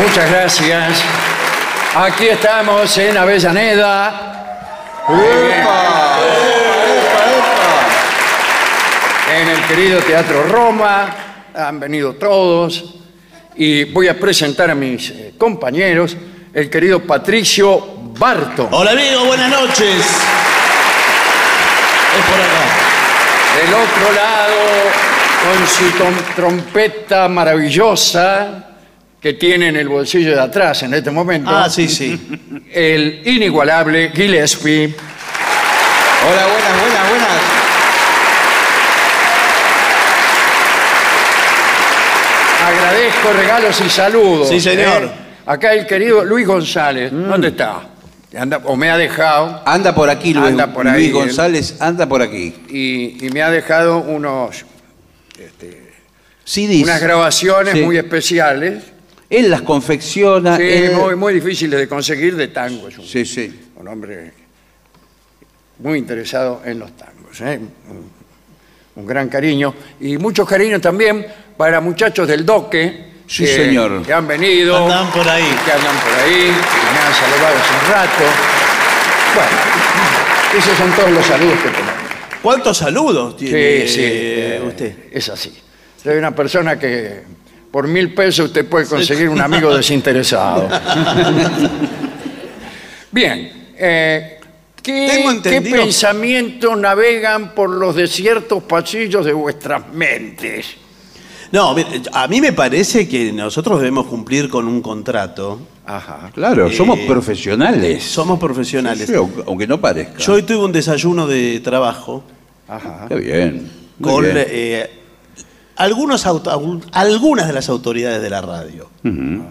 muchas gracias. Aquí estamos en Avellaneda. En el querido Teatro Roma. Han venido todos. Y voy a presentar a mis eh, compañeros, el querido Patricio Barto. Hola amigo, buenas noches. Es por acá. Del otro lado, con su trompeta maravillosa que tiene en el bolsillo de atrás en este momento. Ah, sí, sí. El inigualable Gillespie. Hola, buenas, buenas, buenas. Agradezco regalos y saludos. Sí, señor. ¿eh? Acá el querido Luis González. ¿Dónde está? Anda- o me ha dejado Anda por aquí, Luis, Anda por ahí, Luis. González, anda por aquí. y, y me ha dejado unos, CDs. unas grabaciones Sí. muy especiales. Él las confecciona. Sí, él- muy, muy difíciles de conseguir de tango. Es un, Sí, sí. un hombre muy interesado en los tangos. ¿eh? Un, un gran cariño. Y muchos cariños también para muchachos del Doque. Sí, que- señor. Que han venido. Andan por ahí. Que andan por ahí. Que me han saludado hace un rato. Bueno, esos son todos los saludos que tenemos. ¿Cuántos saludos tiene Sí, sí. eh, eh, usted? Es así. Soy una persona que por mil pesos usted puede conseguir un amigo desinteresado. Bien. eh, ¿qué, qué pensamientos navegan por los desiertos pasillos de vuestras mentes? No, a mí me parece que nosotros debemos cumplir con un contrato. Ajá. Claro, somos Eh, profesionales. Somos profesionales. Sí, aunque, aunque no parezca. Yo hoy tuve un desayuno de trabajo Ajá. Qué bien. muy con bien. eh, algunos auto- algunas de las autoridades de la radio. De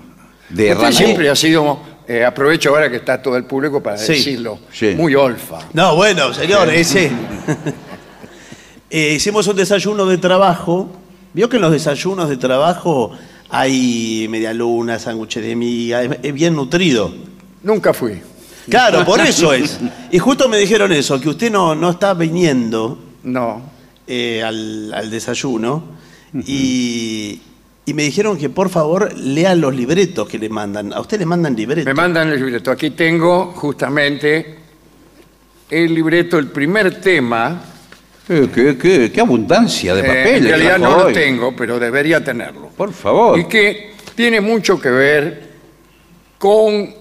Usted Ramón. siempre ha sido, eh, aprovecho ahora que está todo el público para Sí, decirlo, sí. muy olfa. No, bueno, señor, ese. Eh, hicimos un desayuno de trabajo. Vio que en los desayunos de trabajo hay media luna, sándwiches de miga, es, es bien nutrido. Nunca fui. Claro, por eso es. Y justo me dijeron eso, que usted no, no está viniendo No. eh, al, al desayuno. Y y me dijeron que por favor lean los libretos que le mandan. A usted le mandan libretos. Me mandan el libreto. Aquí tengo justamente el libreto, el primer tema. Qué, qué- qué- qué abundancia de Eh, papeles. en realidad no lo tengo, pero debería tenerlo. Por favor. Y que tiene mucho que ver con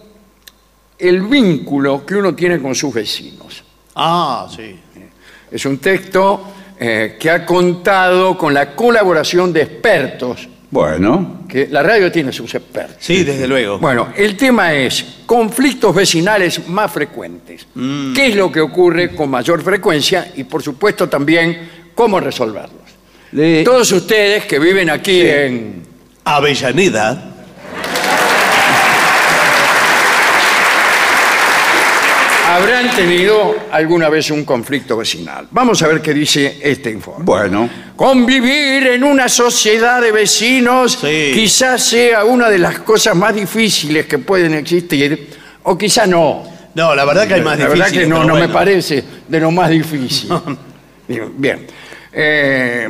el vínculo que uno tiene con sus vecinos. Ah, sí. Es un texto eh, que ha contado con la colaboración de expertos, Bueno, que la radio tiene sus expertos. Sí, desde luego. Bueno, el tema es conflictos vecinales más frecuentes. Mm. ¿Qué es lo que ocurre con mayor frecuencia? Y por supuesto también cómo resolverlos. le- Todos ustedes que viven aquí Sí. en Avellaneda. Habrán tenido alguna vez un conflicto vecinal. Vamos a ver qué dice este informe. bueno. Convivir en una sociedad de vecinos Sí. quizás sea una de las cosas más difíciles que pueden existir, o quizás no. No, la verdad que hay más La difíciles. verdad que no, pero no me bueno. parece de lo más difícil. Bien. bien. Eh,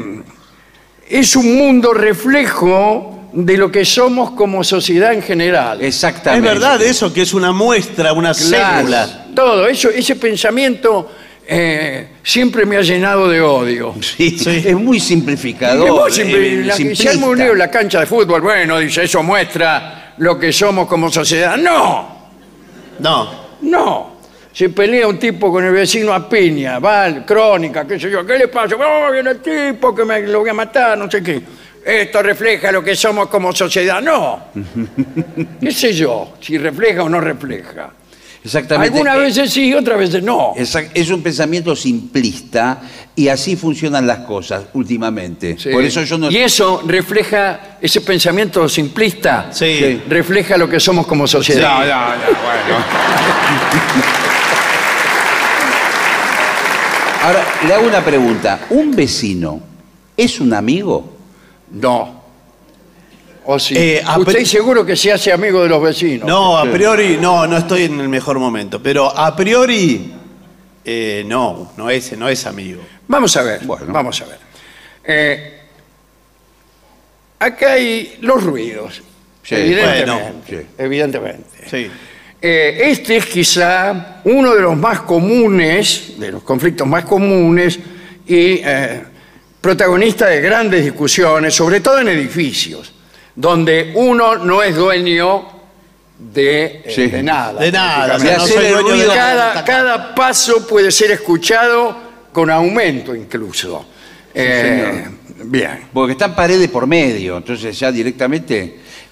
es un mundo reflejo de lo que somos como sociedad en general. Es Exactamente. verdad eso, que es una muestra, una Claro, célula. Todo eso, ese pensamiento eh, siempre me ha llenado de odio. Sí, Sí. Es muy simplificador. Vos siempre- eh, la- si simplista. arma un lío en la cancha de fútbol, bueno, dice, eso muestra lo que somos como sociedad. No, No. no. Se pelea un tipo con el vecino a piña, va, al- crónica, qué sé yo, ¿qué le pasa? Oh, viene el tipo que me lo voy a matar, no sé qué. Esto refleja lo que somos como sociedad. No. ¿Qué sé yo? Si refleja o no refleja. Exactamente. Algunas Eh, veces sí, otras veces no. exact- Es un pensamiento simplista y así funcionan las cosas últimamente. Sí. Por eso yo no. Y eso refleja, ese pensamiento simplista, Sí. Sí. refleja lo que somos como sociedad. Ahora, le hago una pregunta. ¿Un vecino es un amigo? No. ¿O sí? Eh, a Usted pri- seguro que se hace amigo de los vecinos. No, a priori, no, no estoy en el mejor momento. Pero a priori, eh, no, no es, no es amigo. Vamos a ver, Bueno. vamos a ver. Eh, acá hay los ruidos. Sí, evidentemente. bueno, sí. evidentemente. Sí. Eh, este es quizá uno de los más comunes, de los conflictos más comunes y eh, protagonista de grandes discusiones, sobre todo en edificios, donde uno no es dueño de, eh, Sí. de nada. De nada, no hacer soy el dueño de ruido. nada. cada, cada paso puede ser escuchado con aumento incluso. Eh, bien. Porque están paredes por medio, entonces ya directamente.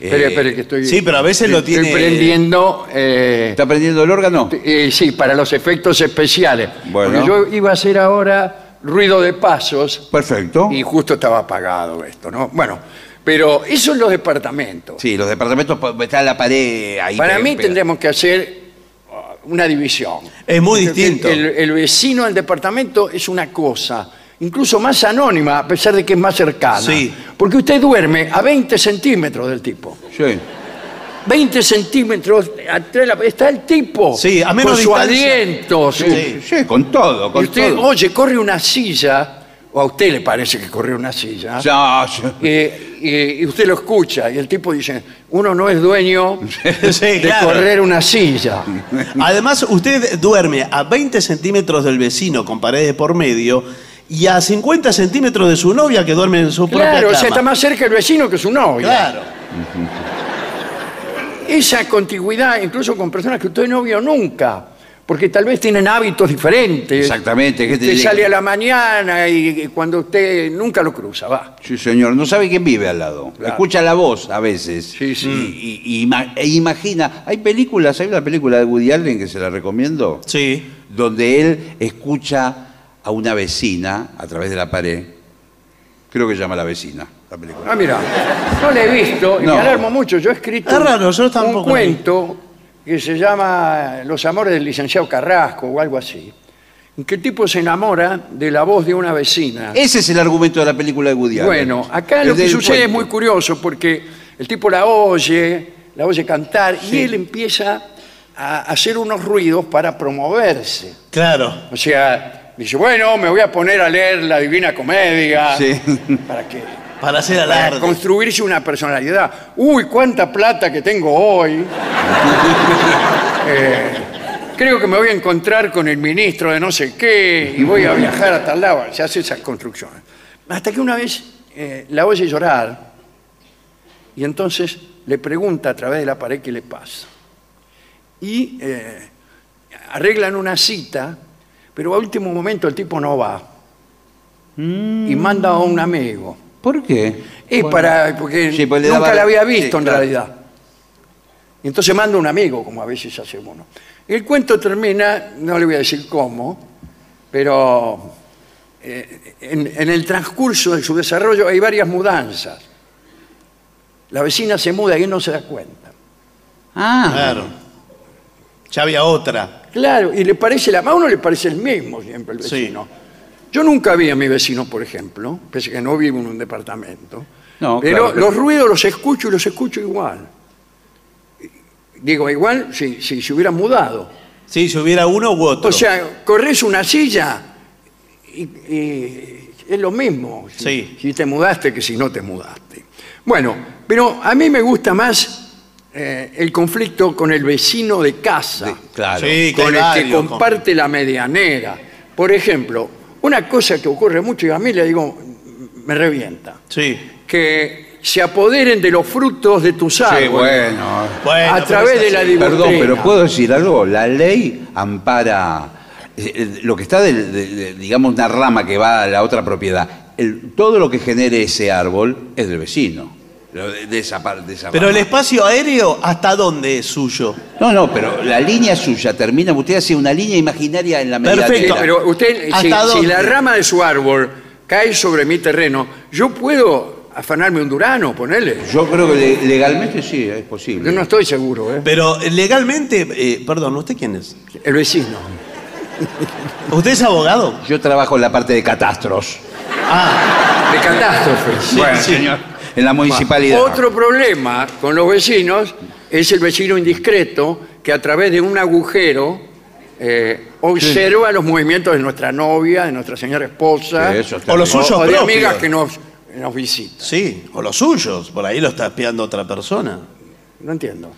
eh, Espere, espere, que estoy, Sí, pero a veces lo estoy tiene- prendiendo... eh, ¿Está prendiendo el órgano? Eh, sí, para los efectos especiales. Bueno. Porque yo iba a hacer ahora ruido de pasos Perfecto. y justo estaba apagado esto, ¿no? Bueno, pero eso en los departamentos. Sí, los departamentos pues, está la pared ahí. para pe- mí pe- tendremos que hacer uh, una división. Es muy Porque distinto. El, el vecino del departamento es una cosa, incluso más anónima, a pesar de que es más cercana. Sí. Porque usted duerme a 20 centímetros del tipo. Sí. 20 centímetros, atrás de la- está el tipo. Sí, a menos con su distancia. aliento, su- Sí, sí, con todo, Y con usted, todo. oye, corre una silla, o a usted le parece que corre una silla, Ya, ya. eh, y, usted lo escucha, y el tipo dice, uno no es dueño Sí, de claro. correr una silla. Además, usted duerme a 20 centímetros del vecino con paredes por medio y a 50 centímetros de su novia que duerme en su propia Claro, o cama. sea, está más cerca el vecino que su novia. Claro. Esa contigüidad, incluso con personas que usted no vio nunca, porque tal vez tienen hábitos diferentes. Exactamente, que te Usted diga- sale a la mañana y, y cuando usted nunca lo cruza, va. Sí, señor. No sabe quién vive al lado. Claro. Escucha la voz a veces. Sí, sí. Y, y- y ima- e imagina. Hay películas, hay una película de Woody Allen que se la recomiendo, Sí. donde él escucha a una vecina a través de la pared. Creo que se llama La vecina, la película. Ah, mira, no le he visto y No. me alarmo mucho. Yo he escrito Es raro, yo un cuento que se llama Los amores del licenciado Carrasco o algo así. En que el tipo se enamora de la voz de una vecina. Ese es el argumento de la película de Woody Allen. Bueno, acá El lo que del sucede es muy curioso porque el tipo la oye, la oye cantar y él empieza a hacer unos ruidos para promoverse. Claro. O sea, dice, bueno, me voy a poner a leer la Divina Comedia Sí. para que Para hacer para alarde. construirse una personalidad. Uy, cuánta plata que tengo hoy. Eh, creo que me voy a encontrar con el ministro de no sé qué y voy a viajar a tal lado. Se hace esas construcciones. Hasta que una vez eh, la oye llorar y entonces le pregunta a través de la pared qué le pasa. Y eh, arreglan una cita, pero a último momento el tipo no va. Y manda a un amigo. ¿Por qué? Y para, porque Sí, pues le nunca daba- la había visto sí, en claro. realidad. Y entonces manda un amigo, como a veces hacemos. ¿no? El cuento termina, no le voy a decir cómo, pero eh, en, en el transcurso de su desarrollo hay varias mudanzas. La vecina se muda y él no se da cuenta. Ah, Claro. Ya había otra. Claro, y le parece, la, a uno le parece el mismo siempre el Sí. vecino. Yo nunca vi a mi vecino, por ejemplo, pese que no vivo en un departamento. No, pero claro, pero- los ruidos los escucho y los escucho igual. Digo, igual si, si se hubiera mudado. Sí, si hubiera uno u otro. O sea, corres una silla y, y es lo mismo si, Sí. si te mudaste que si no te mudaste. Bueno, pero a mí me gusta más eh, el conflicto con el vecino de casa claro. Sí, con el que comparte la medianera. Por ejemplo, una cosa que ocurre mucho y a mí le digo, me revienta, Sí. que se apoderen de los frutos de tus Sí, árboles bueno. Bueno, a través de la. Perdón, pero puedo decir algo. La ley ampara eh, eh, lo que está, del- de, de- digamos, una rama que va a la otra propiedad. El- todo lo que genere ese árbol es del vecino. Lo de, de esa parte. de esa Pero el espacio aéreo, ¿hasta dónde es suyo? No, no, pero la línea suya termina. Usted hace una línea imaginaria en la Perfecto, Sí, medianera. pero usted, si, ¿Hasta si dónde? la rama de su árbol cae sobre mi terreno, yo puedo afanarme un durano, ponerle. Yo creo que le- legalmente sí, es posible. Yo no estoy seguro, ¿eh? Pero legalmente, eh, perdón, ¿usted quién es? El vecino. ¿Usted es abogado? Yo trabajo en la parte de catastros. Ah, De catástrofes. bueno, sí. señor. En la municipalidad. Otro problema con los vecinos es el vecino indiscreto que a través de un agujero eh, observa los movimientos de nuestra novia, de nuestra señora esposa, Sí, eso está O los bien. suyos o de propios. amigas que nos, nos visitan. sí, o los suyos, por ahí lo está espiando otra persona. No entiendo.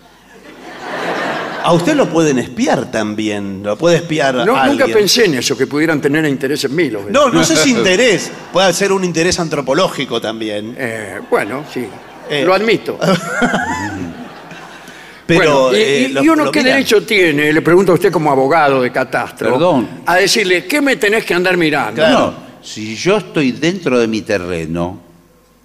A usted lo pueden espiar también, lo puede espiar No, alguien. nunca pensé en eso, que pudieran tener interés en mí los. No, no sé si interés, puede ser un interés antropológico también. Eh, bueno, sí, Eh. lo admito. Pero Bueno, y, eh, y- lo- y uno qué miran. derecho tiene, le pregunto a usted como abogado de catastro, Perdón. a decirle, ¿qué me tenés que andar mirando? Claro. No, si yo estoy dentro de mi terreno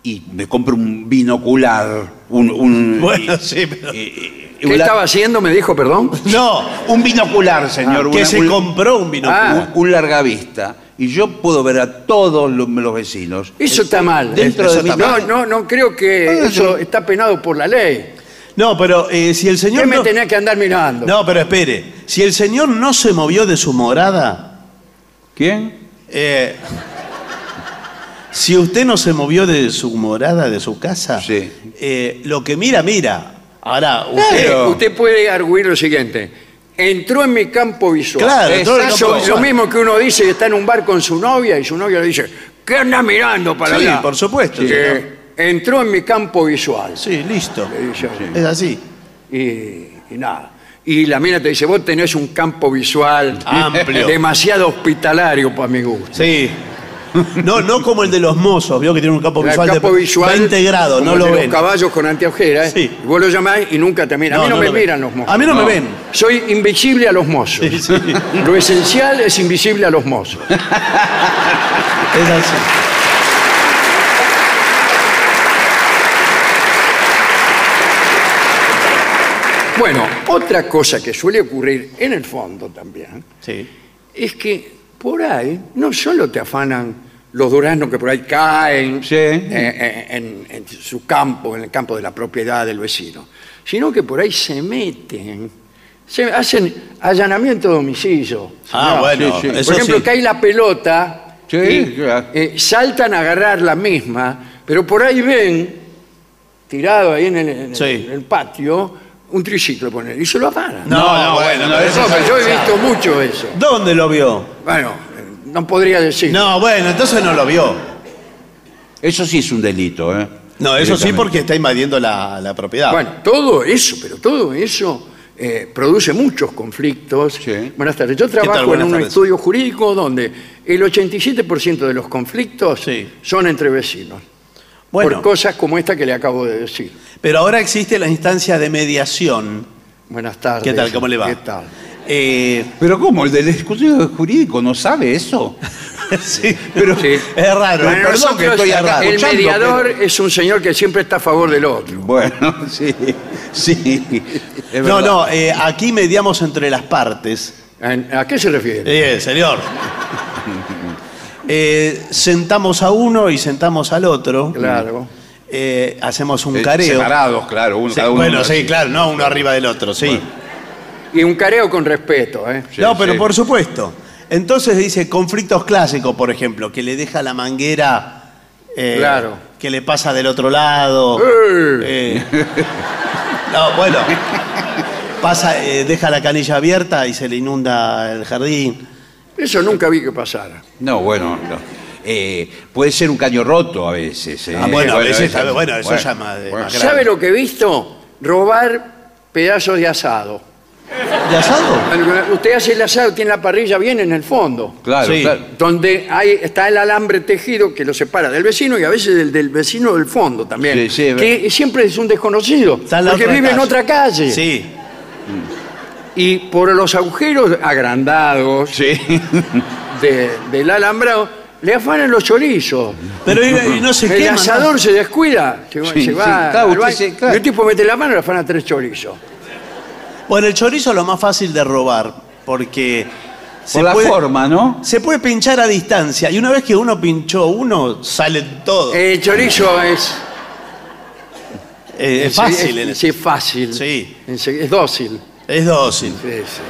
y me compro un binocular, un, un- Bueno, y- sí, pero- y- y- ¿Qué estaba haciendo? Me dijo, perdón. No, un binocular, señor, que una- se un, compró un binocular. Ah. un- un largavista y yo puedo ver a todos los, los vecinos. Eso está mal. Dentro Eso de mi está No, mal. no, no creo que Ah, eso está penado por la ley. No, pero eh, si el ¿Qué señor me no... tenés que andar mirando? No, pero espere. Si el señor no se movió de su morada, ¿Quién? eh, si usted no se movió de su morada, de su casa, Sí. eh, lo que mira, mira. Ahora, usted... Puede arguir lo siguiente. Entró en mi campo visual. Claro, entró en el Eso campo es visual. lo mismo que uno dice que está en un bar con su novia y su novia le dice, ¿qué anda mirando para Sí, allá? por supuesto, Que señor. entró en mi campo visual. Sí, listo. Le dice, Es así. y, y nada. Y la mina te dice, vos tenés un campo visual Amplio. demasiado hospitalario para mi gusto. Sí. No, no como el de los mozos, vio que tiene un campo El visual campo de visual 20 grados, como no el lo de ven. los caballos con anteojeras. Sí. Y vos lo llamás y nunca te miran. a No, mí no, no me lo ven. miran los mozos. A mí no me ven. Soy invisible a los mozos. Sí, sí. Lo esencial es invisible a los mozos. Es así. Bueno, otra cosa que suele ocurrir en el fondo también Sí. es que por ahí no solo te afanan los duraznos que por ahí caen Sí. eh, eh, en, en su campo, en el campo de la propiedad del vecino, sino que por ahí se meten, se hacen allanamiento de domicilio. Ah, bueno, Sí, sí. eso Por ejemplo, sí. cae la pelota Sí, y claro. eh, saltan a agarrar la misma, pero por ahí ven, tirado ahí en el, en el- Sí. en el patio, un triciclo poner y se lo afanan. No, no, bueno, no, eso No, yo he visto mucho eso. ¿Dónde lo vio? Bueno, eh, no podría decir. No, bueno, entonces no lo vio. Eso sí es un delito, ¿eh? No, eso sí Directamente. porque está invadiendo la, la propiedad. Bueno, todo eso, pero todo eso eh, produce muchos conflictos. Sí. Buenas tardes. Yo trabajo en Buenas un tardes. estudio jurídico donde el 87% de los conflictos Sí. son entre vecinos. Bueno, Por cosas como esta que le acabo de decir. pero ahora existe la instancia de mediación. Buenas tardes. ¿Qué tal? ¿Cómo le va? ¿Qué tal? Eh, Pero ¿cómo? ¿El del estudio jurídico no sabe eso? sí, Pero Sí. es raro. Bueno, perdón nosotros, que estoy acá el mediador pero- es un señor que siempre está a favor del otro. Bueno, sí, sí. es No, no, eh, aquí mediamos entre las partes. ¿A a qué se refiere? Bien, señor. Eh, sentamos a uno y sentamos al otro. Claro. Eh, hacemos un Eh, careo. Separados, claro. Uno, Sí, cada uno bueno, así. sí, claro, no uno arriba del otro, sí. Y un careo con respeto, ¿eh? Sí, no, pero sí. por supuesto. Entonces dice conflictos clásicos, por ejemplo, que le deja la manguera eh, Claro. que le pasa del otro lado. ¡Eh! Eh, no, bueno. Pasa, eh, deja la canilla abierta y se le inunda el jardín. Eso nunca vi que pasara. No, bueno, no. Eh, puede ser un caño roto a veces. eh. Ah, bueno, a veces, bueno, eso ya más de- más grave. ¿Sabe lo que he visto? Robar pedazos de asado. ¿De asado? Usted hace el asado, tiene la parrilla bien en el fondo, Claro, Sí. claro. donde hay, está el alambre tejido que lo separa del vecino y a veces del, del vecino del fondo también, Sí, sí, es que siempre es un desconocido, Está en la porque otra vive en calle. otra calle. Sí. Y por los agujeros agrandados Sí. de- del alambrado, le afanan los chorizos. Pero y, y no se el asador se descuida, se, va- Sí, se va sí, claro, al usted baño, se- claro. y el tipo mete la mano y le afana tres chorizos. Bueno, el chorizo es lo más fácil de robar, porque se Por la puede, forma, ¿no? se puede pinchar a distancia, y una vez que uno pinchó uno, sale todo. El chorizo es... Eh, es fácil, Es, sí, es fácil. Sí. Es dócil. Es dócil. Sí, sí.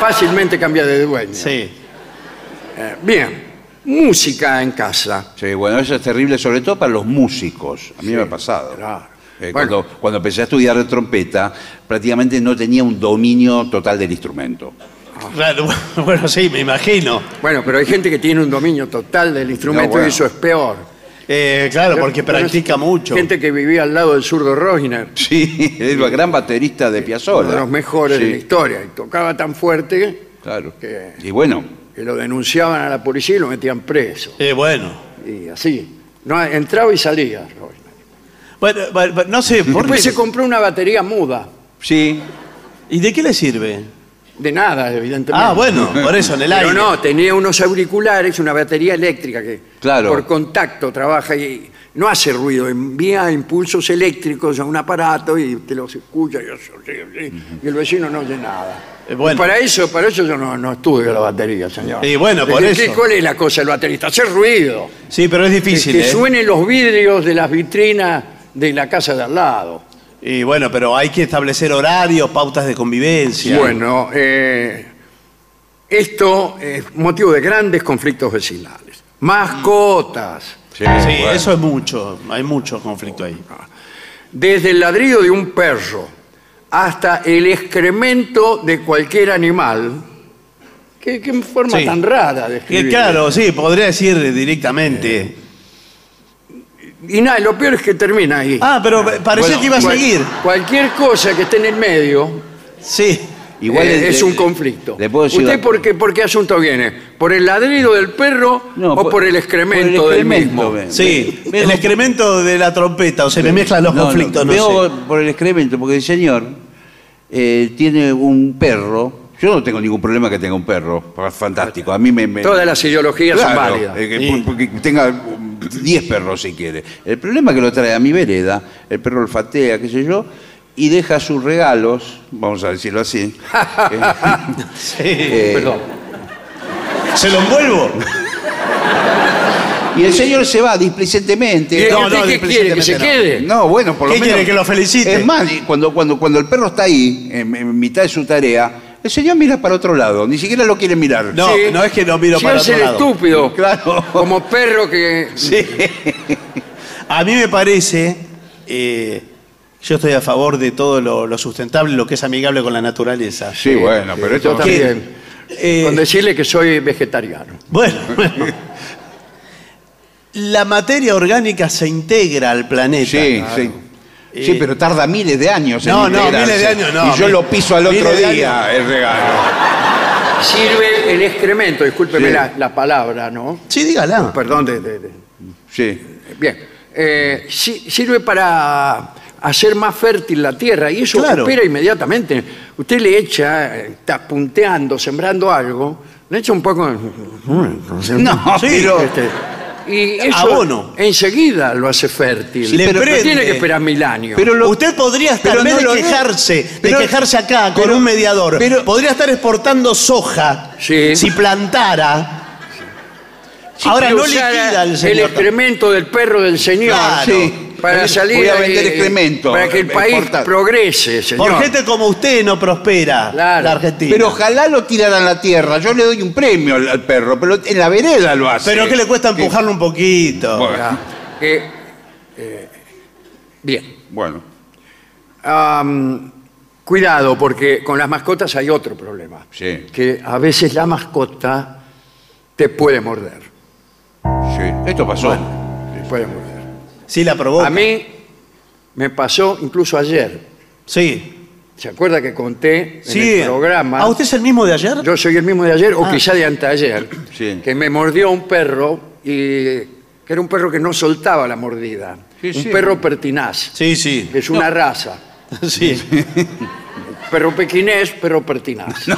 Fácilmente cambia de dueño. Sí. Eh, bien, música en casa. Sí, bueno, eso es terrible, sobre todo para los músicos. A mí me ha pasado. claro. Eh, Bueno. cuando, cuando empecé a estudiar trompeta, prácticamente no tenía un dominio total del instrumento. Claro, bueno, sí, me imagino. Bueno, pero hay gente que tiene un dominio total del instrumento No, bueno. y eso es peor. Eh, claro, porque practica mucho. Gente que vivía al lado del zurdo Rosner, Sí, el gran baterista de uno Piazzolla. de los mejores Sí, de la historia, y tocaba tan fuerte Claro. que- Y bueno, que lo denunciaban a la policía y lo metían preso. Eh, bueno. Y así. No, entraba y salía. Rosner. Bueno, bueno, bueno, no sé, ¿por Después qué? se compró una batería muda. sí, ¿Y de qué le sirve? De nada, evidentemente. Ah, bueno, por eso, en el Pero aire. no, tenía unos auriculares, una batería eléctrica que Claro. por contacto trabaja y no hace ruido, envía impulsos eléctricos a un aparato y te los escucha y, eso, sí, sí, y el vecino no oye nada. Eh, bueno. Y para eso, para eso yo no, no estudio la batería, señor. Y bueno, por ¿Qué- eso. ¿Cuál es la cosa del baterista? Hacer ruido. Sí, pero es Que, difícil, que ¿eh? suenen los vidrios de las vitrinas de la casa de al lado. Y bueno, pero hay que establecer horarios, pautas de convivencia. Bueno, eh, esto es motivo de grandes conflictos vecinales. Mascotas. sí, Sí, bueno. eso es mucho, hay mucho conflicto ahí. Desde el ladrido de un perro hasta el excremento de cualquier animal. Qué, qué forma Sí. tan rara de escribir. claro, sí, podría decir directamente. Y nada, lo peor es que termina ahí. Ah, pero parecía Bueno, que iba a Cual- seguir. Cualquier cosa que esté en el medio Sí. Igual eh, le- es le- un conflicto. le puedo decir ¿Usted por qué, por qué asunto viene? ¿Por el ladrido del perro No, o por, el excremento por el del excremento, mismo? ve. Sí, Veo- el excremento de la trompeta, o se me mezclan los No, no, conflictos, no, veo sé. por el excremento, porque el señor eh, tiene un perro. Yo no tengo ningún problema que tenga un perro. Fantástico. A mí me. me- Todas las ideologías son Claro, válidas. eh, que, Sí. porque tenga um, 10 perros si quiere. El problema es que lo trae a mi vereda, el perro olfatea, qué sé yo, y deja sus regalos, vamos a decirlo así. eh, Sí. eh, Perdón. ¿Se lo envuelvo? y el señor se va displicentemente. ¿Y No, no, qué quiere? ¿Que se displicentemente quede? No, bueno, por lo ¿Qué menos. quiere, que lo felicite? Es más, y cuando, cuando, cuando el perro está ahí, en, en mitad de su tarea, el señor mira para otro lado, ni siquiera lo quiere mirar. No, Sí. no es que no miro Se para otro el lado. estúpido. Claro. Como perro que. A mí me parece, eh, yo estoy a favor de todo lo, lo sustentable, lo que es amigable con la naturaleza. Sí, bueno, pero esto Yo también. Eh, Con decirle que soy vegetariano. Bueno, bueno. la materia orgánica se integra al planeta. Sí, sí. Sí, pero tarda miles de años en No, no, integrarse. miles de años no. Y yo lo piso al otro Miles de día, el regalo. Sirve el excremento, discúlpeme Sí. la, la palabra, ¿no? Sí, dígala. Perdón de- de- de, Sí. Bien. Eh, si- sirve para hacer más fértil la tierra y eso Claro. opera inmediatamente. Usted le echa, eh, está punteando, sembrando algo, le echa un poco. No, Sí. pero... Este, y eso Abono. enseguida lo hace fértil. Sí, pero- no tiene que esperar mil años. Pero lo- Usted podría estar, pero en vez no de lo- quejarse, pero- de quejarse acá con pero- un mediador, pero- podría estar exportando soja Sí. si plantara. Ahora no liquida el el señor. excremento del perro del señor Claro. Para Voy- salir voy a ahí, vender excremento, para que el eh, país exportar. progrese, señor. Por gente como usted no prospera Claro. la Argentina. Pero ojalá lo tiraran a la tierra. Yo le doy un premio al, al perro, pero en la vereda lo hace. Pero ¿qué le cuesta empujarlo un poquito? Bueno. Ya. Eh, eh, bien. Bueno. Am, cuidado, porque con las mascotas hay otro problema. Sí. Que a veces la mascota te puede morder. Sí. Esto pasó. Te puede morder. Sí, la provoca. A mí me pasó incluso ayer. Sí. ¿Se acuerda que conté en Sí. el programa? ¿A usted es el mismo de ayer? Yo soy el mismo de ayer o Ah. quizá de anteayer. Sí. Que me mordió un perro y que era un perro que no soltaba la mordida. Sí, un sí. perro pertinaz, Sí, sí. que es una raza. Sí. Perro pequinés, perro pertinaz. No.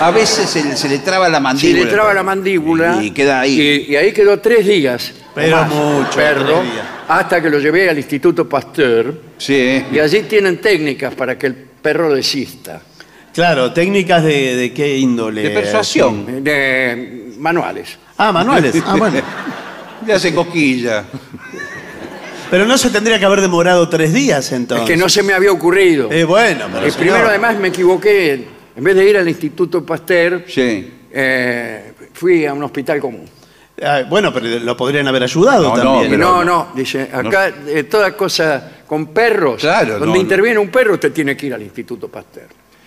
A veces se, le- se le traba la mandíbula. le traba la mandíbula. Y queda ahí. Y, y ahí quedó tres días. Pero más, mucho, Perro, tres días. hasta que lo llevé al Instituto Pasteur. Sí. Y allí tienen técnicas para que el perro desista. Claro, técnicas de, de qué índole. De persuasión. De manuales. Ah, manuales. Ah, bueno. Le hace coquilla. Pero no se tendría que haber demorado tres días entonces. Es que no se me había ocurrido. Eh, bueno, pero Eh, señor. primero, además, me equivoqué. En vez de ir al Instituto Pasteur, Sí. eh, fui a un hospital común. Ah, bueno, pero lo podrían haber ayudado No, no, también. Y pero no, no. no, dice, acá eh, toda cosa con perros, Claro, donde no, no. interviene un perro, usted tiene que ir al Instituto Pasteur.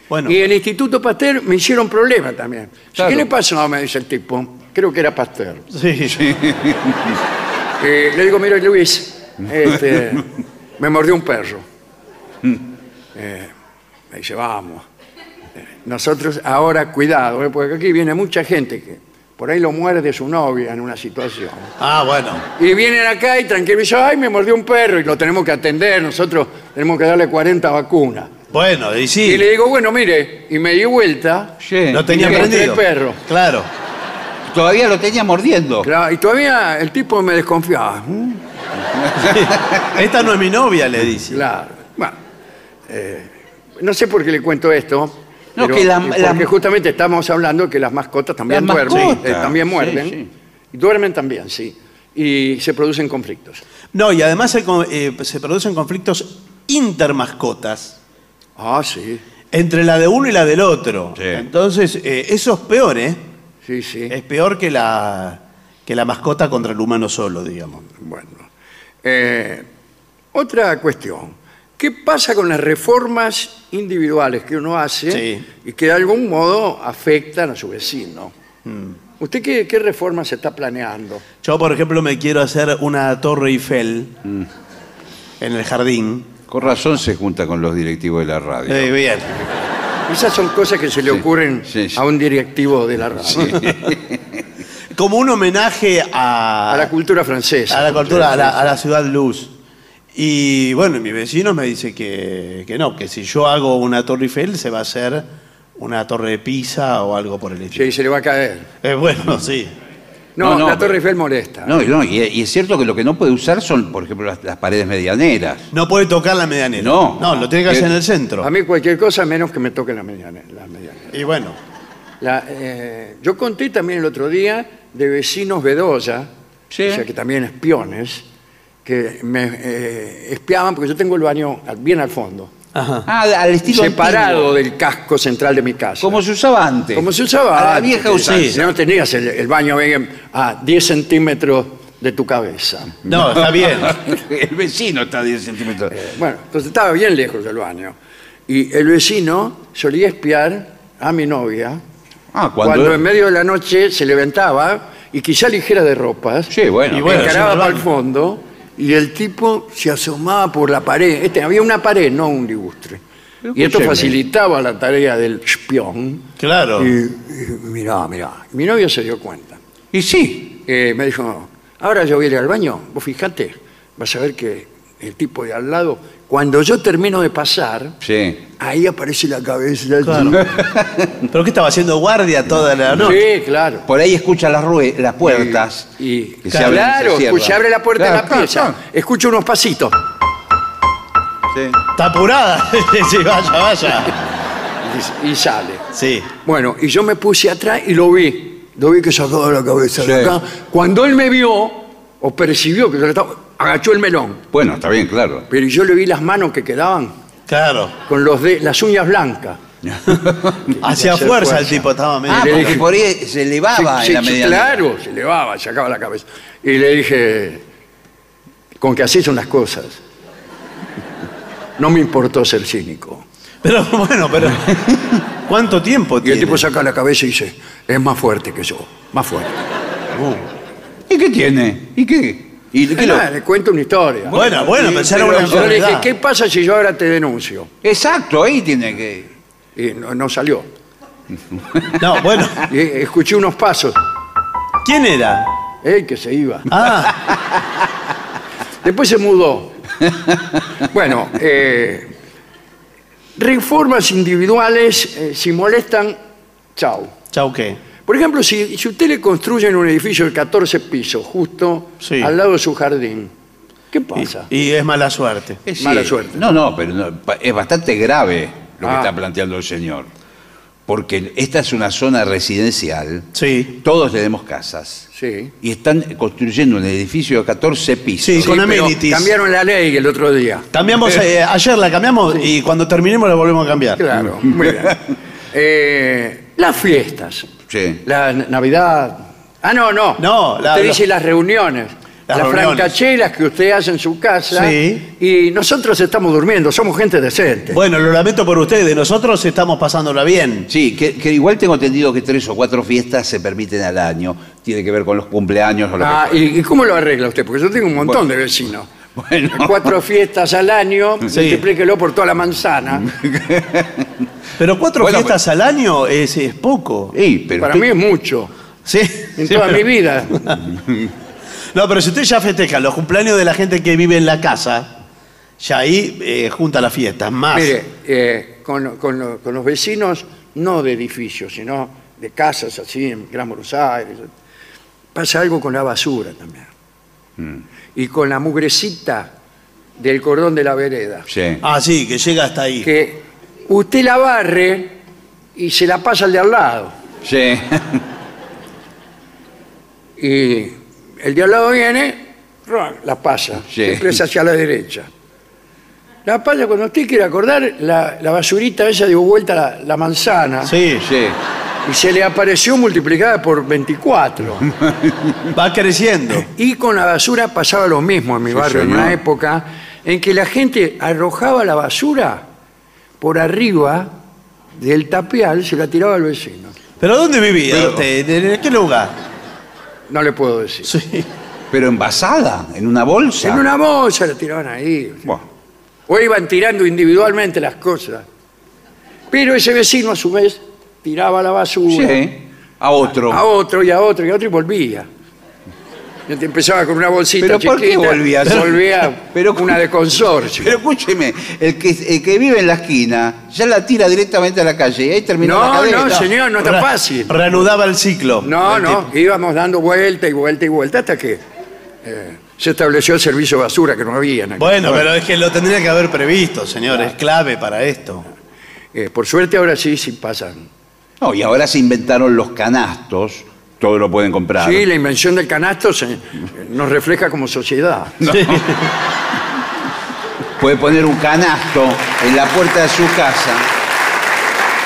Bueno. Y en el Instituto Pasteur me hicieron problema también. Claro. ¿Qué le pasó? Me dice el tipo. Creo que era Pasteur. Sí. Eh, le digo, mira, Luis, este, me mordió un perro. Eh, me dice, vamos. Eh, Nosotros ahora, cuidado, eh, porque aquí viene mucha gente que por ahí lo muerde su novia en una situación. Ah, bueno. Y vienen acá y tranquilo, y dicen, ay, me mordió un perro y lo tenemos que atender, nosotros tenemos que darle 40 vacunas. Bueno, y sí. Y le digo, bueno, mire, y me di vuelta, Sí. Lo tenía prendido. el perro. Claro. Todavía lo tenía mordiendo. claro, y todavía el tipo me desconfiaba. ¿Mm? Esta no es mi novia, le dice. Claro. Bueno, eh, no sé por qué le cuento esto. No, pero- que la- porque la- justamente estamos hablando que las mascotas también Las duermen. mascotas, eh, también sí, muerden. sí. Y duermen también, sí. Y se producen conflictos. No, y además se, co- eh, se producen conflictos intermascotas Ah, sí. entre la de uno y la del otro. Sí. Entonces, eh, eso es peor, ¿eh? Sí, sí. Es peor que la, que la mascota contra el humano solo, digamos. Bueno. Eh, otra cuestión. ¿Qué pasa con las reformas individuales que uno hace Sí. y que de algún modo afectan a su vecino? Mm. ¿Usted qué, qué reforma se está planeando? Yo, por ejemplo, me quiero hacer una torre Eiffel en el jardín. Con razón se junta con los directivos de la radio. Eh, bien. Esas son cosas que se le Sí, ocurren sí, sí. a un directivo de la radio. Como un homenaje a, A la cultura francesa. a la cultura, a la, a la ciudad luz. Y bueno, mi vecino me dice que, que no, que si yo hago una torre Eiffel se va a hacer una torre de Pisa o algo por el estilo. Sí, se le va a caer. Eh, bueno, sí. No, No, no, la Torre pero- Eiffel molesta. No, no, y, y es cierto que lo que no puede usar son, por ejemplo, las, las paredes medianeras. No puede tocar la medianera. No. No, lo tiene que hacer en el centro. A mí cualquier cosa menos que me toque la mediana. La mediana. Y bueno, La, eh, yo conté también el otro día de vecinos Bedoya, Sí. o sea que también espiones, que me eh, espiaban porque yo tengo el baño al- bien al fondo, ajá. Ah, al estilo separado antiguo, del casco central de mi casa. Como se usaba antes. Como se usaba A la antes, vieja que usanza. No tenías el, el baño bien a 10 centímetros de tu cabeza. No, está bien. el vecino está a 10 centímetros. Bueno, entonces estaba bien lejos del baño. Y el vecino solía espiar a mi novia Ah, cuando, cuando... en medio de la noche se levantaba y quizá ligera de ropas. Sí, bueno. Y bueno, encaraba para el fondo y el tipo se asomaba por la pared. Este, había una pared, no un lustre. Pero Y esto escúcheme. facilitaba la tarea del espión. Claro. Y, y mirá, mirá. Mi novia se dio cuenta. Y sí. Eh, me dijo, ahora yo voy a ir al baño. Vos fijate, vas a ver que el tipo de al lado, cuando yo termino de pasar, Sí. ahí aparece la cabeza. Claro. ¿Pero qué estaba haciendo guardia toda la noche? Sí, claro. Por ahí escucha las, rue- las puertas. Y, que se abren y claro, se cierran. escucha, abre la puerta Claro, de la claro, pieza. claro. Escucho unos pasitos. Sí. Está apurada. sí, vaya, vaya. y, y sale. Sí. Bueno, y yo me puse atrás y lo vi. Lo vi que sacaba la cabeza de Sí. acá. Cuando él me vio, o percibió que yo le estaba, agachó el melón. Bueno, está bien, claro. Pero yo le vi las manos que quedaban Claro. con los de, las uñas blancas. Hacía hacer fuerza fuerza. el tipo, estaba medio. Ah, le porque dije- por ahí se elevaba Sí, en la medianera. claro, se elevaba, sacaba la cabeza. Y le dije, con que así son las cosas. No me importó ser cínico. Pero bueno, pero. ¿Cuánto tiempo Y el tiene? tipo saca la cabeza y dice, es más fuerte que yo, más fuerte. ¿Y qué tiene? ¿Y qué? ¿Y qué lo- le cuento una historia. Bueno, bueno, Sí, pensar en una Yo le dije. ¿qué pasa si yo ahora te denuncio? Exacto, ahí tiene que. Y no, no salió. No, bueno. Y escuché unos pasos, ¿Quién era? ¡ey, que se iba! Ah, Después se mudó. Bueno, eh, reformas individuales, eh, si molestan, chau. chau, ¿qué? Por ejemplo, si, si usted le construyen un edificio de 14 pisos justo Sí. al lado de su jardín, ¿qué pasa? Y, y es mala suerte. Eh, sí. Mala suerte. No, no, pero no, pa- es bastante grave lo que Ah. está planteando el señor. Porque esta es una zona residencial. Sí. Todos tenemos casas. Sí. Y están construyendo un edificio de 14 pisos. Sí, con pero amenities. cambiaron la ley el otro día. Cambiamos, eh, ayer la cambiamos y cuando terminemos la volvemos a cambiar. Claro, muy bien. Eh, las fiestas, Sí. la Navidad. Ah, no, no. No, la- usted la- dice las reuniones. Las Las, reuniones. francachelas que usted hace en su casa. Sí. Y nosotros estamos durmiendo, somos gente decente. Bueno, lo lamento por ustedes, nosotros estamos pasándola bien. Sí, que, que igual tengo entendido que tres o cuatro fiestas se permiten al año. Tiene que ver con los cumpleaños o lo Ah, que ¿y, y cómo lo arregla usted? Porque yo tengo un montón de vecinos. Bueno. Cuatro fiestas al año, Sí. multiplíquelo por toda la manzana. Pero cuatro Bueno, fiestas al año es, es poco. Sí, pero Para usted- mí es mucho. Sí. En sí, toda pero- mi vida. No, pero si usted ya festeja los cumpleaños de la gente que vive en la casa, ya ahí eh, junta las fiestas, más. Mire, eh, con, con lo- con los vecinos, no de edificios, sino de casas así en Gran Buenos Aires, pasa algo con la basura también. Y con la mugrecita del cordón de la vereda. Sí. Ah, sí, que llega hasta ahí. Que usted la barre y se la pasa al de al lado. Sí. Y el de al lado viene, la pasa, Sí. siempre es hacia la derecha. La pasa cuando usted quiere acordar, la, la basurita esa dio vuelta la, la manzana Sí, Sí. Y se le apareció multiplicada por 24. va creciendo. y con la basura pasaba lo mismo en mi Sí, barrio, en señor. una época en que la gente arrojaba la basura por arriba del tapial, se la tiraba al vecino. ¿Pero dónde vivía usted? ¿En qué lugar? No le puedo decir. Sí. Pero envasada, en una bolsa. En una bolsa la tiraban ahí. O iban tirando individualmente las cosas. Pero ese vecino a su vez tiraba la basura Sí. A otro. a otro y a otro y a otro y volvía. Y te empezaba con una bolsita ¿Pero por qué chiquita, volvía? volvía Pero- una de consorcio. Pero escúcheme, el que, el que vive en la esquina ya la tira directamente a la calle y ahí terminó la No, cadena. no, señor, no está Re- fácil. Reanudaba el ciclo. No, El no, tipo. íbamos dando vuelta y vuelta y vuelta hasta que eh, se estableció el servicio de basura que no había. en Bueno, pero es que lo tendría que haber previsto, señor. Es clave para esto. Eh, por suerte ahora sí, sí pasan. No, y ahora se inventaron los canastos, todo lo pueden comprar. Sí, la invención del canasto se- nos refleja como sociedad. Puede poner un canasto en la puerta de su casa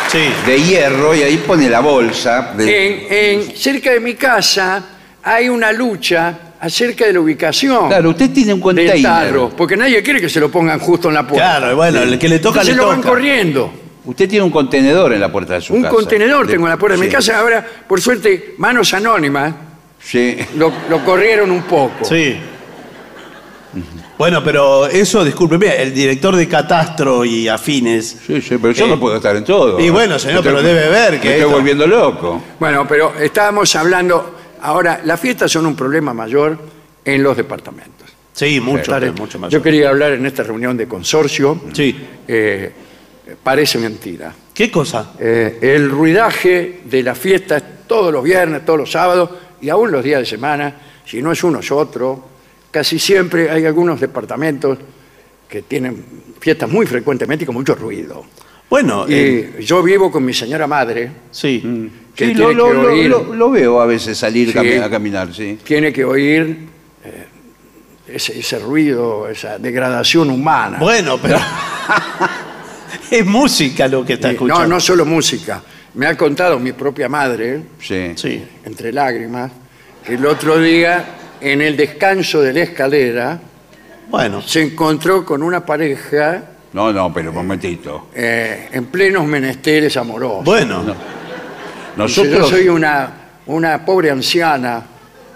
Sí. de hierro y ahí pone la bolsa. de- En, en- cerca de mi casa hay una lucha acerca de la ubicación Claro, usted tiene un del container. tarro, porque nadie quiere que se lo pongan justo en la puerta. Claro, bueno, el que le toca Entonces le lo van toca. corriendo. Usted tiene un contenedor en la puerta de su Un casa. contenedor De- tengo en la puerta de mi sí. casa. Ahora, por suerte, manos anónimas Sí. lo, lo corrieron un poco. Sí. Bueno, pero eso, discúlpeme, el director de Catastro y Afines. Sí, sí, pero yo Eh, no puedo estar en todo. y bueno, señor, Me pero estoy- debe ver que Me estoy esto- volviendo loco. Bueno, pero estábamos hablando, ahora, las fiestas son un problema mayor en los departamentos. Sí, mucho, más. Yo quería hablar en esta reunión de consorcio. Sí. eh, parece mentira. ¿Qué cosa? Eh, el ruidaje de las fiestas todos los viernes, todos los sábados y aún los días de semana, si no es uno es otro, casi siempre hay algunos departamentos que tienen fiestas muy frecuentemente y con mucho ruido. Bueno, Y eh, yo vivo con mi señora madre, sí. que Sí, tiene lo, que lo- oír, lo- lo veo a veces salir Sí. a caminar, sí. tiene que oír eh, ese, ese ruido, esa degradación humana. Bueno, pero. es música lo que está Y- escuchando. no, no solo música. Me ha contado mi propia madre, Sí. Sí. entre lágrimas, que el otro día, en el descanso de la escalera, Bueno, se encontró con una pareja No, no, pero un momentito. eh, en plenos menesteres amorosos. bueno. Dice, Nosotros, yo soy una, una pobre anciana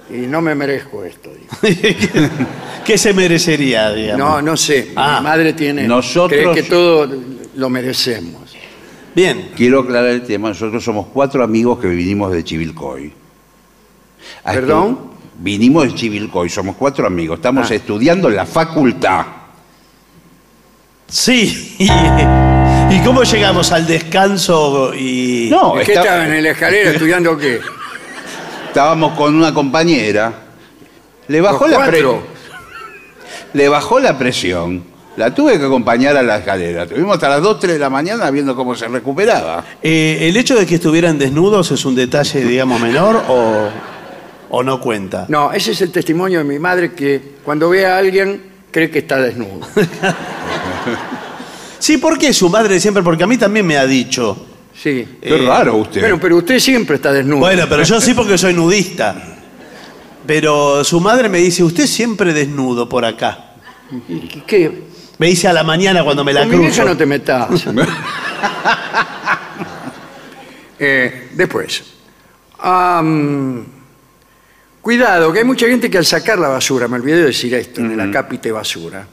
y no me merezco esto. dijo. ¿Qué se merecería, digamos? No, no sé. Ah. mi madre tiene. Nosotros- cree que todo lo merecemos. Bien. quiero aclarar el tema, nosotros somos cuatro amigos que vinimos de Chivilcoy. ¿Perdón? Vinimos de Chivilcoy, somos cuatro amigos, estamos Ah. estudiando en la facultad. Sí. ¿Y cómo llegamos al descanso y.? No, ¿Qué está- estaban en la escalera estudiando qué? estábamos con una compañera, le bajó Los la pre- cuatro. le bajó la presión, la tuve que acompañar a la escalera. Tuvimos hasta las 2, 3 de la mañana viendo cómo se recuperaba. Eh, ¿El hecho de que estuvieran desnudos es un detalle, digamos, menor o, o no cuenta? No, ese es el testimonio de mi madre que cuando ve a alguien cree que está desnudo. Sí, ¿por qué su madre siempre? Porque a mí también me ha dicho. Sí. Qué raro usted. Bueno, pero usted siempre está desnudo. Bueno, pero yo sí porque soy nudista. Pero su madre me dice, usted siempre desnudo por acá. ¿Y qué- qué? Me dice a la mañana cuando me la Con mi vieja cruzo. no te metas. Eh, después. Am, cuidado, que hay mucha gente que al sacar la basura, me olvidé de decir esto, en el acápite basura,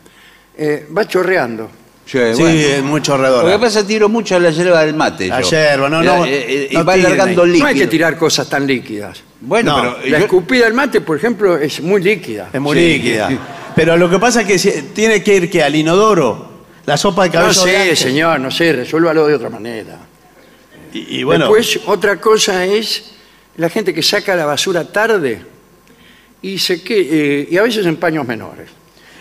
eh, va chorreando. Sí, Sí, bueno. es muy Lo que pasa es que tiro mucho a la yerba del mate. La yo. yerba, no, no, Eh, eh, y no va tiren alargando ahí. líquido. No hay que tirar cosas tan líquidas. Bueno, No, pero La yo- escupida del mate, por ejemplo, es muy líquida. Es muy Sí. líquida. Pero lo que pasa es que si- tiene que ir que al inodoro, la sopa de No cabello sé, señor, no sé, resuélvalo de otra manera. Y, y bueno, Después, otra cosa es la gente que saca la basura tarde y, se que, eh, y a veces en paños menores.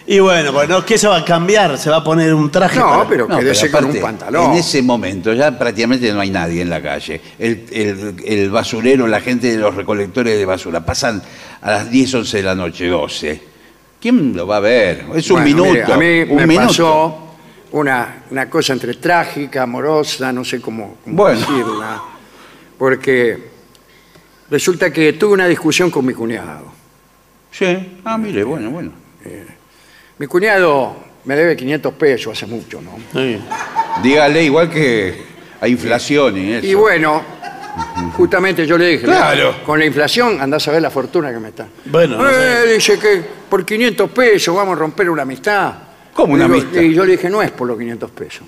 Y bueno, bueno, ¿qué se va a cambiar? ¿Se va a poner un traje? No, para- pero No, quédese pero con aparte, un pantalón. En ese momento ya prácticamente no hay nadie en la calle. El, el- el basurero, la gente de los recolectores de basura, pasan a las 10, 11 de la noche, 12. ¿Quién lo va a ver? Es un Bueno, minuto. mire, a mí un me minuto. pasó una, una cosa entre trágica, amorosa, no sé cómo, cómo Bueno. decirla, porque resulta que tuve una discusión con mi cuñado. Sí. Ah, mire, bueno, bueno. Mi cuñado me debe 500 pesos hace mucho, ¿no? Sí. Dígale, igual que hay inflación y eso. Y bueno, justamente yo le dije, Claro. "Mira, con la inflación andás a ver la fortuna que me está. Bueno, no Eh, dice que por 500 pesos vamos a romper una amistad. ¿Cómo una Digo, amistad? Y yo le dije, no es por los 500 pesos.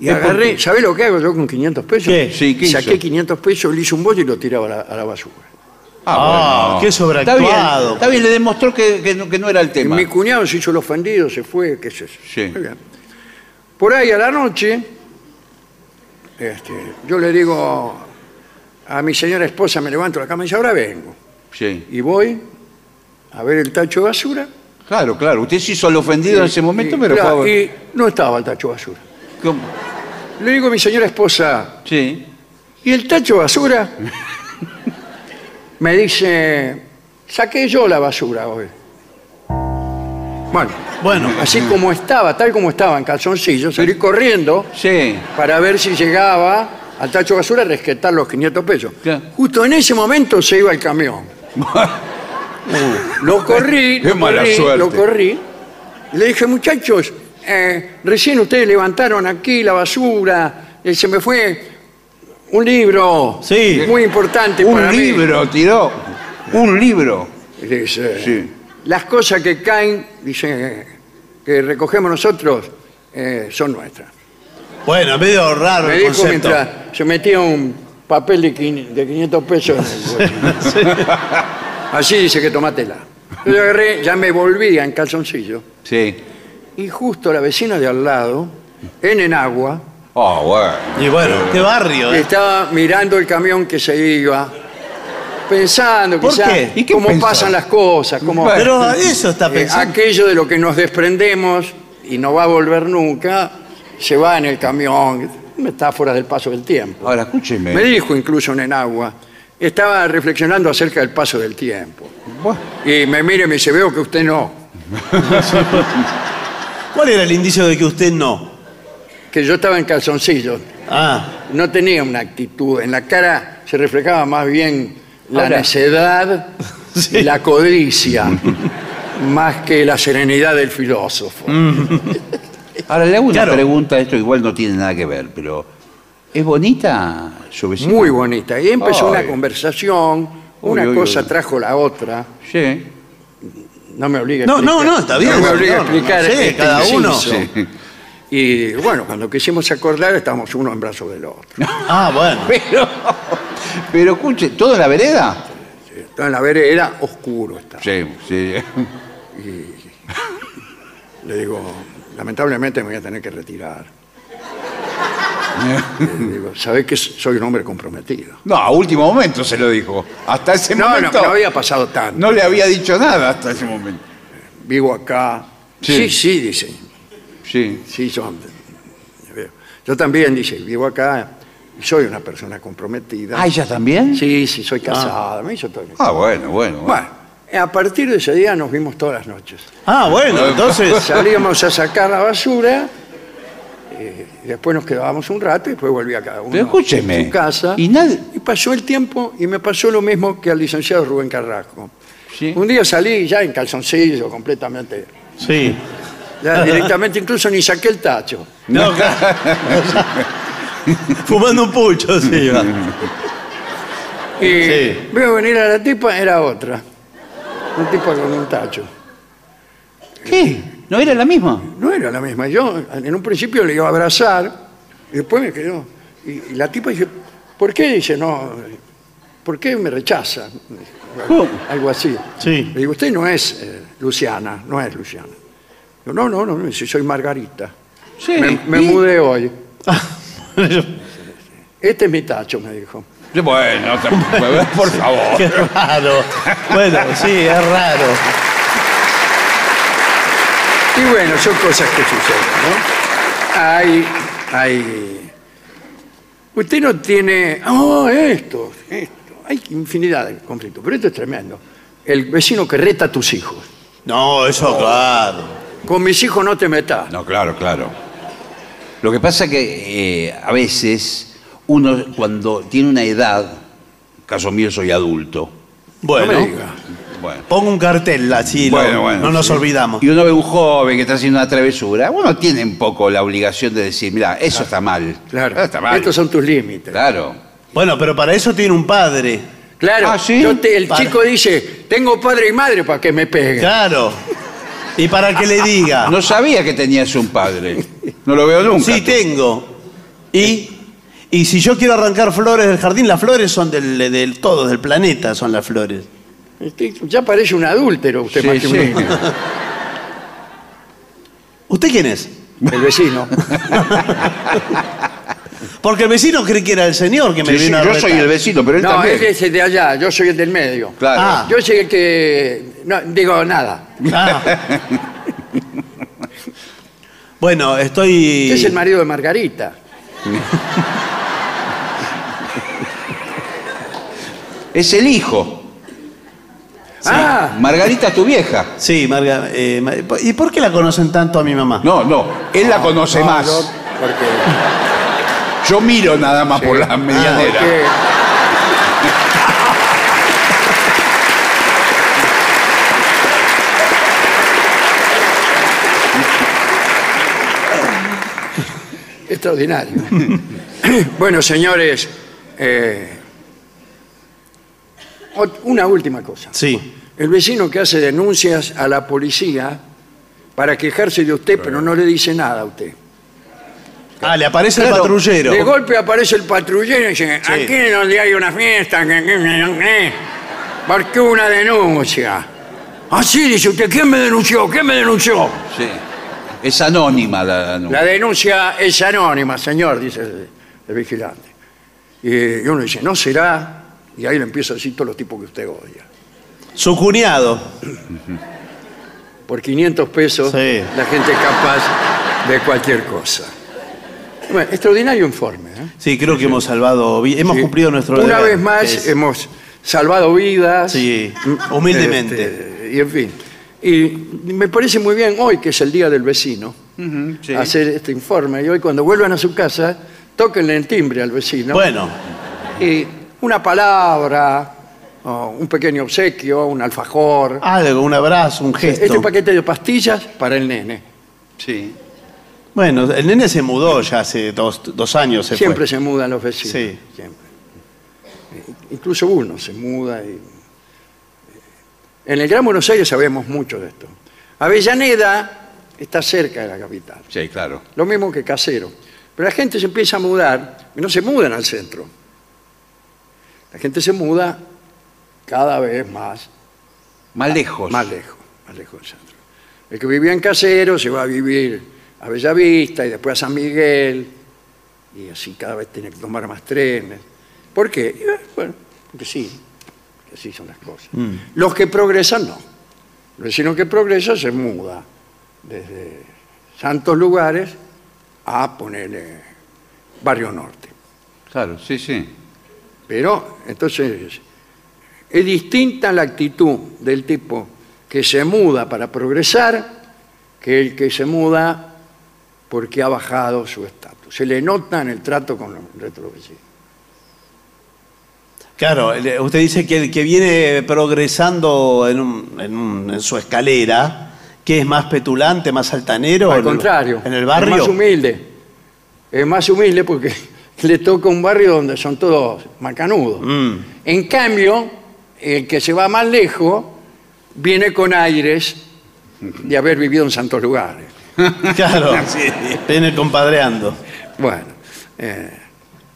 Y ¿Es por agarré? ¿sabés lo que hago yo con 500 pesos? ¿Qué? Sí, ¿qué Saqué hizo? 500 pesos, le hice un bollo y lo tiraba a la, a la basura. Ah, qué Está bien, está bien, le demostró que, que no, que no era el Y tema. mi cuñado se hizo el ofendido, se fue, qué sé yo. Sí. Muy bien. Por ahí a la noche, este, yo le digo a mi señora esposa, me levanto de la cama y dice, ahora vengo. Sí. Y voy a ver el tacho de basura. Claro, claro. Usted se hizo el ofendido en ese momento, Y, pero claro, fue a- y no estaba el tacho de basura. ¿Cómo? Le digo a mi señora esposa, Sí. ¿y el tacho de basura? Me dice, saqué yo la basura hoy. Bueno, Bueno, así como estaba, tal como estaba en calzoncillo, salí corriendo Sí. para ver si llegaba al tacho de basura a rescatar los 500 pesos. Claro. Justo en ese momento se iba el camión. Lo corrí, Qué lo mala corrí, suerte. lo corrí. Y le dije, muchachos, eh, recién ustedes levantaron aquí la basura, eh, se me fue un libro Sí. muy importante para Un mí. libro tiró. Un libro. Dice, Sí. las cosas que caen, dice, que recogemos nosotros, eh, son nuestras. Bueno, medio raro Me el dijo concepto. mientras se metía un papel de, quin- de 500 pesos en el bolsillo. Así dice que tomátela. Yo agarré, ya me volvía en calzoncillo Sí. y justo la vecina de al lado, en Enagua, Oh, bueno. Y bueno, qué barrio, ¿eh? estaba mirando el camión que se iba, pensando ¿Por quizá qué? ¿Y qué cómo pensaba? pasan las cosas, cómo. Pero eso está eh, pensando. aquello de lo que nos desprendemos y no va a volver nunca, se va en el camión, metáfora del paso del tiempo. Ahora, escúcheme. Me dijo incluso en Enagua, estaba reflexionando acerca del paso del tiempo. Bueno, Y me mire y me dice, veo que usted no, ¿Cuál era el indicio de que usted no? Que yo estaba en calzoncillos. Ah, No tenía una actitud, en la cara se reflejaba más bien la Ahora. necedad y la codicia, más que la serenidad del filósofo. ahora le hago una Claro. pregunta, esto igual no tiene nada que ver, pero ¿es bonita su vecina? Muy bonita. Y empezó Ay. una conversación, una Uy, uy, cosa uy. trajo la otra. Sí. No me obligue a No, explicar. no, no, está bien, No me obligue a señor. explicar. Sí, este cada uno. inciso. Sí. Y bueno, cuando quisimos acordar, estábamos uno en brazos del otro. ah, bueno. Pero, pero escuche, ¿todo en la vereda? Entonces, en la vereda era oscuro. Estaba. Sí, sí. Le digo, lamentablemente me voy a tener que retirar. Le digo, ¿sabés que soy un hombre comprometido? No, a último momento se lo dijo. Hasta ese No, no, momento. no había pasado tanto. no le había dicho nada hasta ese momento. Vivo acá. Sí. Sí, sí, dice. Sí. Sí, yo, yo también, dice, vivo acá y soy una persona comprometida. Ah, ¿ella también? Sí, sí, soy casada. Me hizo todo. Ah, bueno, bueno. bueno. Bueno, a partir de ese día nos vimos todas las noches. Ah, bueno, entonces. Salíamos a sacar la basura, eh, y después nos quedábamos un rato y después volvía cada uno Pero escúcheme, a su casa. y nadie- Y pasó el tiempo y me pasó lo mismo que al licenciado Rubén Carrasco. Sí. Un día salí ya en calzoncillo, completamente. Sí. Ya directamente incluso ni saqué el tacho. No, claro. Fumando un pucho, sí. va. Y Sí. veo venir a la tipa, era otra. Un tipo con un tacho. ¿Qué? ¿No era la misma? No era la misma. Yo en un principio le iba a abrazar y después me quedó. Y, y la tipa dice, ¿por qué? Dice, no, ¿por qué me rechaza? ¿Cómo? Algo así. Sí. Le digo, usted no es eh, Luciana, no es Luciana. Digo, no, no, no, no, si soy Margarita. Sí. Me, me ¿Y? mudé hoy. Yo- Este es mi tacho, me dijo. Bueno, por favor. Qué raro. Bueno, sí, es raro. Y bueno, son cosas que suceden, ¿no? Hay, hay... Usted no tiene... Oh, esto, esto. Hay infinidad de conflictos, pero esto es tremendo. El vecino que reta a tus hijos. No, eso, claro. Con mis hijos no te metas. No, claro, claro. Lo que pasa que eh, a veces uno cuando tiene una edad, caso mío soy adulto, No me Bueno, diga. bueno, pongo un cartel así, lo- Bueno, no nos sí. olvidamos. y uno ve un joven que está haciendo una travesura, uno tiene un poco la obligación de decir, mira, eso está mal. Claro, Eso está mal. estos son tus límites. Claro. Bueno, pero para eso tiene un padre. Claro, Ah, ¿sí? yo te- el Para- chico dice, tengo padre y madre para que me peguen. Claro. Y para que le diga. No sabía que tenías un padre. No lo veo nunca. Sí, tengo. Y, y si yo quiero arrancar flores del jardín, las flores son del, del todo, del planeta son las flores. Este, Ya parece un adúltero usted Sí, más que un sí. niño. ¿Usted quién es? El vecino. Porque el vecino cree que era el señor que me Sí, sí, vino a yo soy retar. el vecino, pero él No, también. él es el de allá, yo soy el del medio. Claro. Ah. Yo soy el que... No, digo nada. Ah. Bueno, estoy. Usted es el marido de Margarita. Es el hijo. Ah, Margarita es tu vieja. Sí, Marga. eh, ¿Y por qué la conocen tanto a mi mamá? No, no, él la conoce no, más. yo- porque, Yo miro nada más por la medianera. porque- Extraordinario. bueno, señores, eh, Una última cosa. Sí. El vecino que hace denuncias a la policía para quejarse de usted, pero no le dice nada a usted. Ah, le aparece el patrullero. De golpe aparece el patrullero y dice, Sí. aquí donde hay una fiesta, que, que, que, que, ¿por qué una denuncia? Así dice usted, ¿quién me denunció? ¿Quién me denunció? Sí. Es anónima la, la- La denuncia es anónima, señor, dice el, el vigilante. Y, y uno dice, no será, y ahí le empieza a decir todos los tipos que usted odia. Su cuñado. Por 500 pesos Sí. la gente es capaz de cualquier cosa. Bueno, extraordinario informe. ¿eh? Sí, creo que hemos salvado, vi- hemos Sí. cumplido nuestro Una deber, vez más es- hemos salvado vidas. Sí, Mm, humildemente. este, y en fin. Y me parece muy bien hoy, que es el Día del Vecino, sí. hacer este informe. Y hoy cuando vuelvan a su casa, tóquenle el timbre al vecino. Bueno, Y una palabra, o un pequeño obsequio, un alfajor. algo, un abrazo, un gesto. Este paquete de pastillas para el nene. Sí. Bueno, el nene se mudó ya hace dos, dos años. Se Siempre fue. se mudan los vecinos. Sí. Siempre. Incluso uno se muda. Y... En el Gran Buenos Aires sabemos mucho de esto. Avellaneda está cerca de la capital. Sí, claro. Lo mismo que Casero. Pero la gente se empieza a mudar y no se mudan al centro. La gente se muda cada vez más, Más lejos. más lejos, más lejos del centro. El que vivía en Casero se va a vivir a Bellavista y después a San Miguel y así cada vez tiene que tomar más trenes. ¿Por qué? Eh, Bueno, porque sí, así son las cosas. Los que progresan no. El vecino que progresa se muda desde santos lugares a ponerle Barrio Norte. Claro, sí, sí. Pero entonces es distinta la actitud del tipo que se muda para progresar que el que se muda porque ha bajado su estatus. Se le nota en el trato con los los vecinos. Claro, usted dice que el que viene progresando en, un- en un- en su escalera, que es más petulante, más altanero. Al en- contrario, En el barrio. es más humilde. Es más humilde porque le toca un barrio donde son todos macanudos. Mm. En cambio, el que se va más lejos viene con aires de haber vivido en santos lugares. Claro, viene compadreando. Bueno, eh,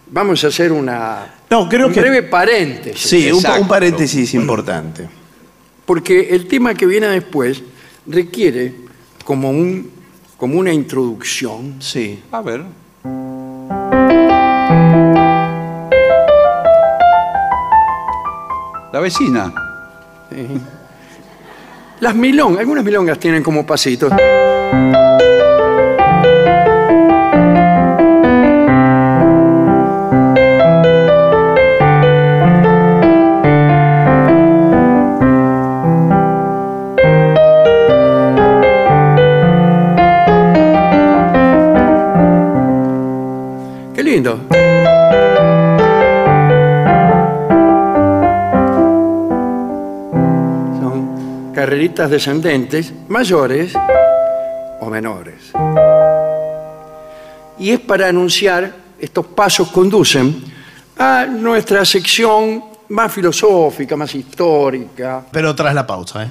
vamos a hacer una, No, creo un que- breve paréntesis. Sí, un, paréntesis importante. Porque el tema que viene después requiere como, un, como una introducción Sí. A ver. La vecina. Las milongas, algunas milongas tienen como pasitos. Lindo. Son carreritas descendentes, mayores o menores. Y es para anunciar, estos pasos conducen a nuestra sección más filosófica, más histórica. Pero tras la pausa, ¿eh?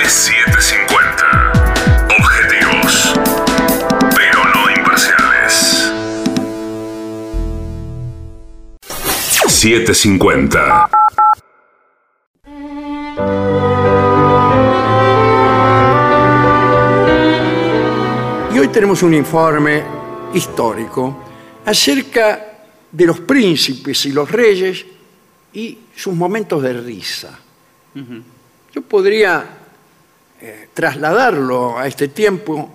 AM750. Objetivos, pero no imparciales. 750. Y hoy tenemos un informe histórico acerca de los príncipes y los reyes y sus momentos de risa. Yo podría eh, trasladarlo a este tiempo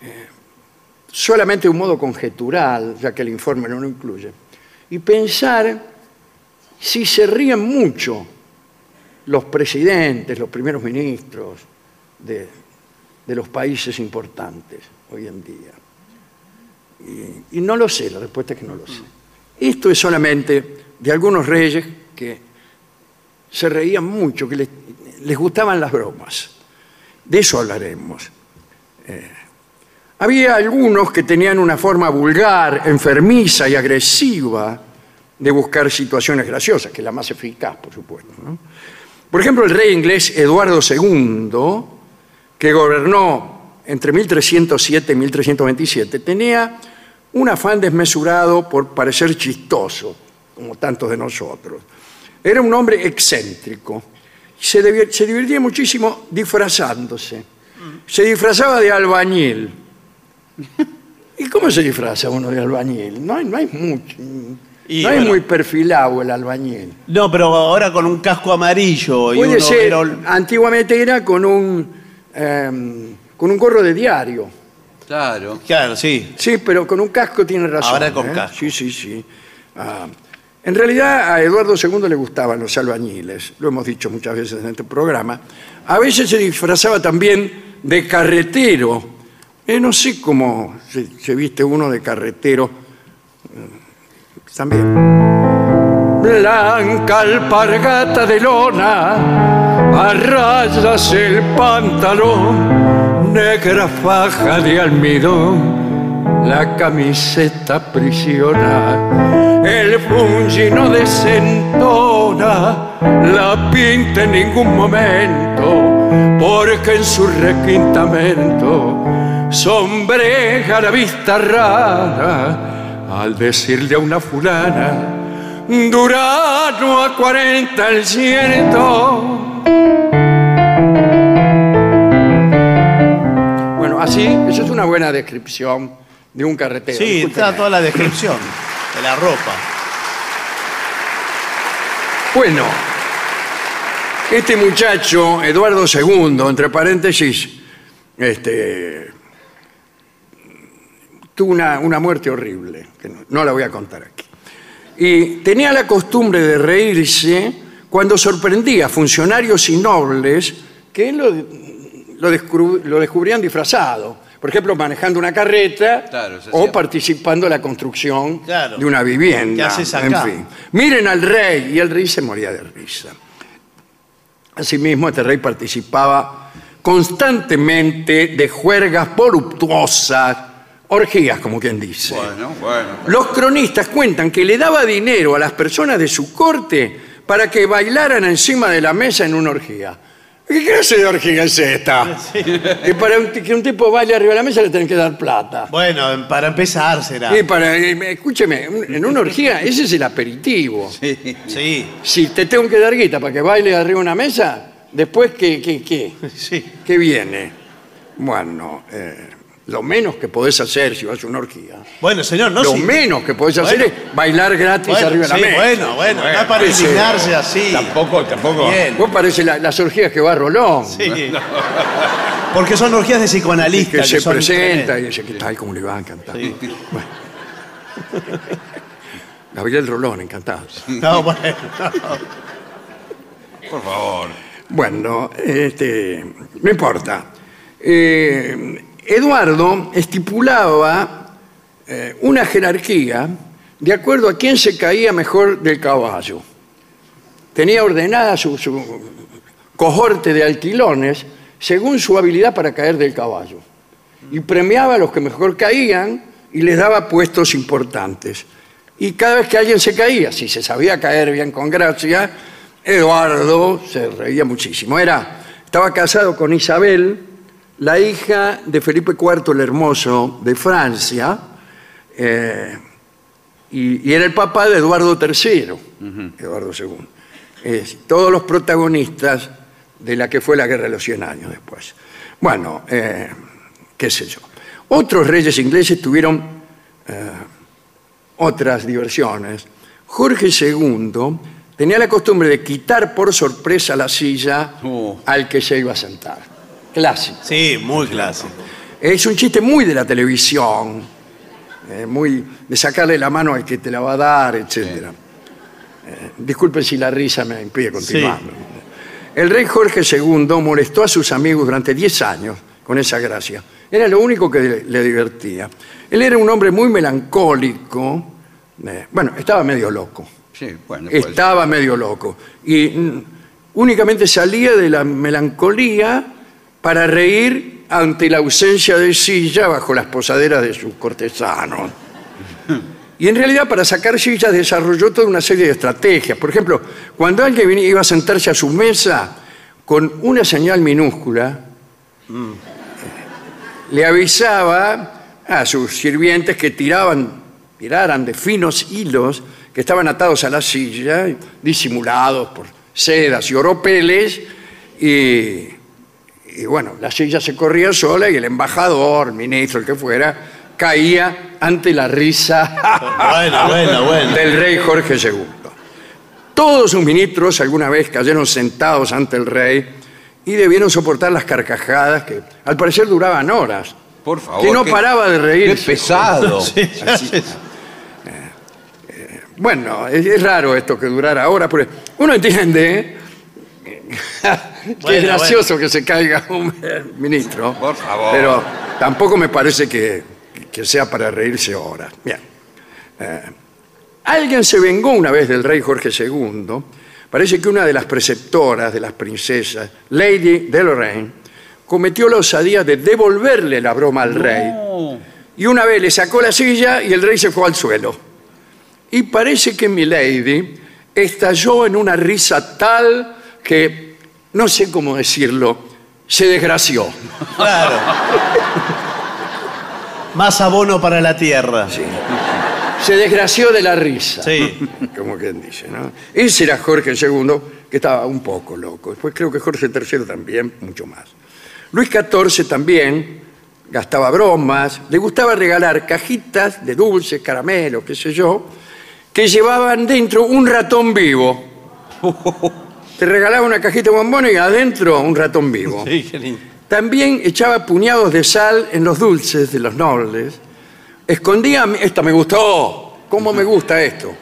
eh, solamente de un modo conjetural, ya que el informe no lo incluye, y pensar si se ríen mucho los presidentes, los primeros ministros de, de los países importantes hoy en día. Y, no lo sé, la respuesta es que no lo sé. Esto es solamente de algunos reyes que se reían mucho, que les gustaban las bromas. De eso hablaremos. Eh, había algunos que tenían una forma vulgar, enfermiza y agresiva de buscar situaciones graciosas, que es la más eficaz, por supuesto. Por ejemplo, el rey inglés Eduardo II, que gobernó entre 1307 y 1327, tenía un afán desmesurado por parecer chistoso, como tantos de nosotros. Era un hombre excéntrico. Se, se divertía muchísimo disfrazándose. Se disfrazaba de albañil. ¿Y cómo se disfraza uno de albañil? No hay, no hay mucho. Y no es bueno. muy perfilado el albañil. No, pero ahora con un casco amarillo y Puede un ser, overol- antiguamente era con un, em, con un gorro de diario. Claro. Claro, sí. Sí, pero con un casco tiene razón. Ahora con ¿eh? casco. Sí, sí, sí. Ah, en realidad a Eduardo II le gustaban los albañiles, lo hemos dicho muchas veces en este programa. A veces se disfrazaba también de carretero. Eh, no sé cómo se, se viste uno de carretero. Eh, También. Blanca alpargata de lona, a rayas el pantalón, negra faja de almidón, la camiseta aprisiona, el fungi no desentona, la pinta en ningún momento, porque en su requintamento sombreja la vista rara al decirle a una fulana, Durano a 40 el ciento. Bueno, así, eso es una buena descripción de un carretero. Sí, Discúlpeme. está toda la descripción de la ropa. Bueno, este muchacho, Eduardo II, entre paréntesis, este, tuvo una, una muerte horrible, que no, no la voy a contar aquí. Y tenía la costumbre de reírse cuando sorprendía a funcionarios y nobles que lo, lo descubrían disfrazado. Por ejemplo, manejando una carreta Claro, o participando en la construcción Claro. de una vivienda. ¿Qué haces En fin. Miren al rey, y el rey se moría de risa. Asimismo, este rey participaba constantemente de juergas voluptuosas, orgías, como quien dice. Bueno, bueno. Los cronistas cuentan que le daba dinero a las personas de su corte para que bailaran encima de la mesa en una orgía. ¿Qué clase de orgía es esta? Y para un- que un tipo baile arriba de la mesa le tienen que dar plata. Bueno, para empezar será. Y para, eh, escúcheme, un- en una orgía ese es el aperitivo. Sí, Si te tengo que dar guita para que baile arriba de una mesa, después, ¿qué, qué, qué? sí. ¿Qué viene? Bueno, eh, lo menos que podés hacer si vas a una orgía, Bueno, señor, no lo sí. menos que podés hacer Bueno. es bailar gratis Bueno, arriba de la sí, mesa. bueno, bueno, no es para indignarse así. Tampoco, tampoco. Bien. Vos parece la- las orgías que va Rolón, Sí. Porque son orgías de que psicoanalistas. se son presenta y dice, ¿qué tal? ¿Cómo le va? Encantado. Sí. Bueno. Gabriel Rolón, encantado. No, bueno. Por favor. Bueno, este, no importa. Eh, Eduardo estipulaba eh, una jerarquía de acuerdo a quién se caía mejor del caballo. Tenía ordenada su, su cohorte de alquilones según su habilidad para caer del caballo. Y premiaba a los que mejor caían y les daba puestos importantes. Y cada vez que alguien se caía, si se sabía caer bien con gracia, Eduardo se reía muchísimo. Era, estaba casado con Isabel, la hija de Felipe IV el Hermoso de Francia, eh, y, y era el papá de Eduardo III, Eduardo II. Todos los protagonistas de la que fue la Guerra de los Cien Años después. Bueno, eh, qué sé yo. Otros reyes ingleses tuvieron eh, otras diversiones. Jorge II tenía la costumbre de quitar por sorpresa la silla Oh. al que se iba a sentar. Clásico. Sí, muy clásico. Es un chiste muy de la televisión, eh, muy de sacarle la mano al que te la va a dar, etcétera. Eh, disculpen si la risa me impide continuar. El rey Jorge II molestó a sus amigos durante 10 años con esa gracia. Era lo único que le, divertía. Él era un hombre muy melancólico. eh, bueno, estaba medio loco. Sí, bueno. puede ser. Estaba medio loco. Y mm, únicamente salía de la melancolía para reír ante la ausencia de silla bajo las posaderas de sus cortesanos. Y en realidad para sacar sillas desarrolló toda una serie de estrategias. Por ejemplo, cuando alguien iba a sentarse a su mesa con una señal minúscula, le avisaba a sus sirvientes que tiraban, tiraran de finos hilos que estaban atados a la silla, disimulados por sedas y oropeles, y, y bueno, la silla se corría sola y el embajador, ministro, el que fuera, caía ante la risa Bueno, bueno, bueno. del rey Jorge II. Todos sus ministros alguna vez cayeron sentados ante el rey y debieron soportar las carcajadas que al parecer duraban horas. Por favor. que no qué- paraba de Qué reírse. pesado. Bueno, es, es raro esto que durara horas, porque uno entiende que es Bueno, gracioso que se caiga un ministro. Por favor. Pero tampoco me parece que, que sea para reírse horas. Bien. Eh, alguien se vengó una vez del rey Jorge II. Parece que una de las preceptoras de las princesas, Lady de Lorraine, cometió la osadía de devolverle la broma al rey. Y una vez le sacó la silla y el rey se fue al suelo. Y parece que mi lady estalló en una risa tal que, no sé cómo decirlo, se desgració. Claro. Más abono para la tierra. Sí. Se desgració de la risa. Como quien dice, ¿no? Ese era Jorge II, que estaba un poco loco. Después creo que Jorge III también, mucho más. Luis XIV también gastaba bromas, le gustaba regalar cajitas de dulces, caramelos, qué sé yo, que llevaban dentro un ratón vivo. Te regalaba una cajita de bombones y adentro un ratón vivo. Sí, qué lindo. También echaba puñados de sal en los dulces de los nobles. Escondía, esta me gustó, ¿cómo me gusta esto?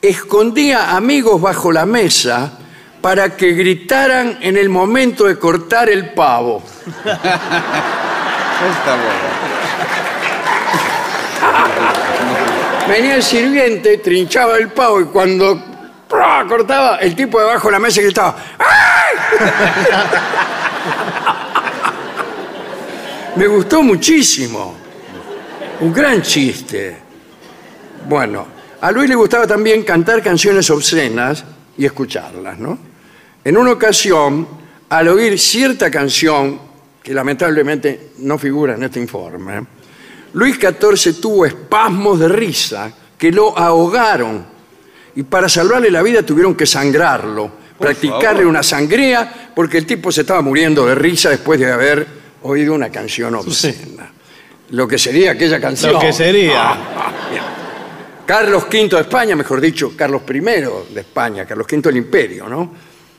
Escondía amigos bajo la mesa para que gritaran en el momento de cortar el pavo. Está bueno. Venía el sirviente, trinchaba el pavo y cuando cortaba, el tipo debajo de la mesa gritaba ¡Ay! Me gustó muchísimo. Un gran chiste. Bueno, a Luis le gustaba también cantar canciones obscenas y escucharlas, ¿no? En una ocasión, al oír cierta canción, que lamentablemente no figura en este informe, Luis XIV tuvo espasmos de risa que lo ahogaron y para salvarle la vida tuvieron que sangrarlo, practicarle favor. una sangría porque el tipo se estaba muriendo de risa después de haber oído una canción obscena. Lo que sería aquella canción. Lo que sería. Bien. Carlos V de España, mejor dicho, Carlos I de España, Carlos V del Imperio, ¿no?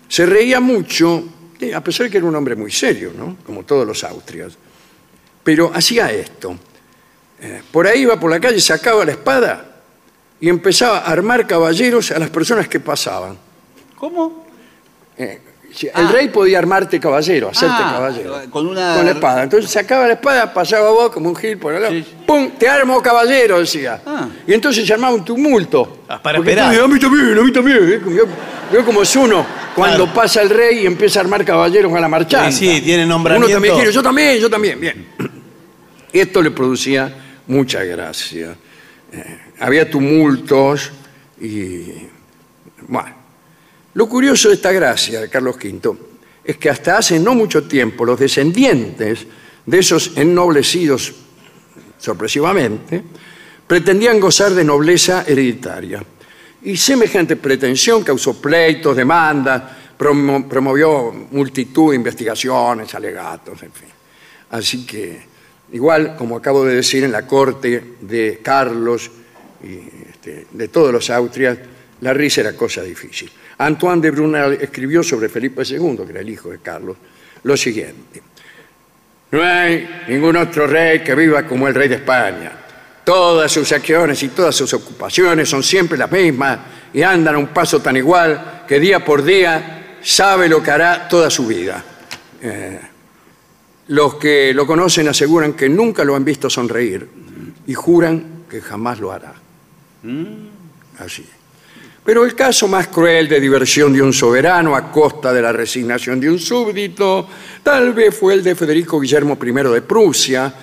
Se reía mucho, eh, a pesar de que era un hombre muy serio, ¿no? Como todos los austrias. Pero hacía esto. Eh, por ahí iba por la calle, sacaba la espada y empezaba a armar caballeros a las personas que pasaban. ¿Cómo? Eh, el rey podía armarte caballero, hacerte Ah, caballero. con una- Con la espada. Entonces sacaba la espada, pasaba vos como un gil por el lado. ¡Pum! Te armo caballero, decía. Ah. Y entonces se armaba un tumulto. Ah, para esperar. a mí también, a mí también. ¿eh? Yo, yo como es uno cuando Claro. pasa el rey y empieza a armar caballeros a la marchanda. Sí, sí, tiene Uno nombramiento. también quiere, yo también, yo también. Bien. Esto le producía mucha gracia. Eh, había tumultos y. Bueno. Lo curioso de esta gracia de Carlos V es que hasta hace no mucho tiempo los descendientes de esos ennoblecidos sorpresivamente pretendían gozar de nobleza hereditaria. Y semejante pretensión causó pleitos, demandas, promo- promovió multitud de investigaciones, alegatos, en fin. Así que, igual, como acabo de decir, en la corte de Carlos y este, de todos los Austrias, la risa era cosa difícil. Antoine de Brunel escribió sobre Felipe II, que era el hijo de Carlos, lo siguiente. No hay ningún otro rey que viva como el rey de España. Todas sus acciones y todas sus ocupaciones son siempre las mismas y andan a un paso tan igual que día por día sabe lo que hará toda su vida. Eh, los que lo conocen aseguran que nunca lo han visto sonreír y juran que jamás lo hará. Así. Pero el caso más cruel de diversión de un soberano a costa de la resignación de un súbdito, tal vez fue el de Federico Guillermo I de Prusia,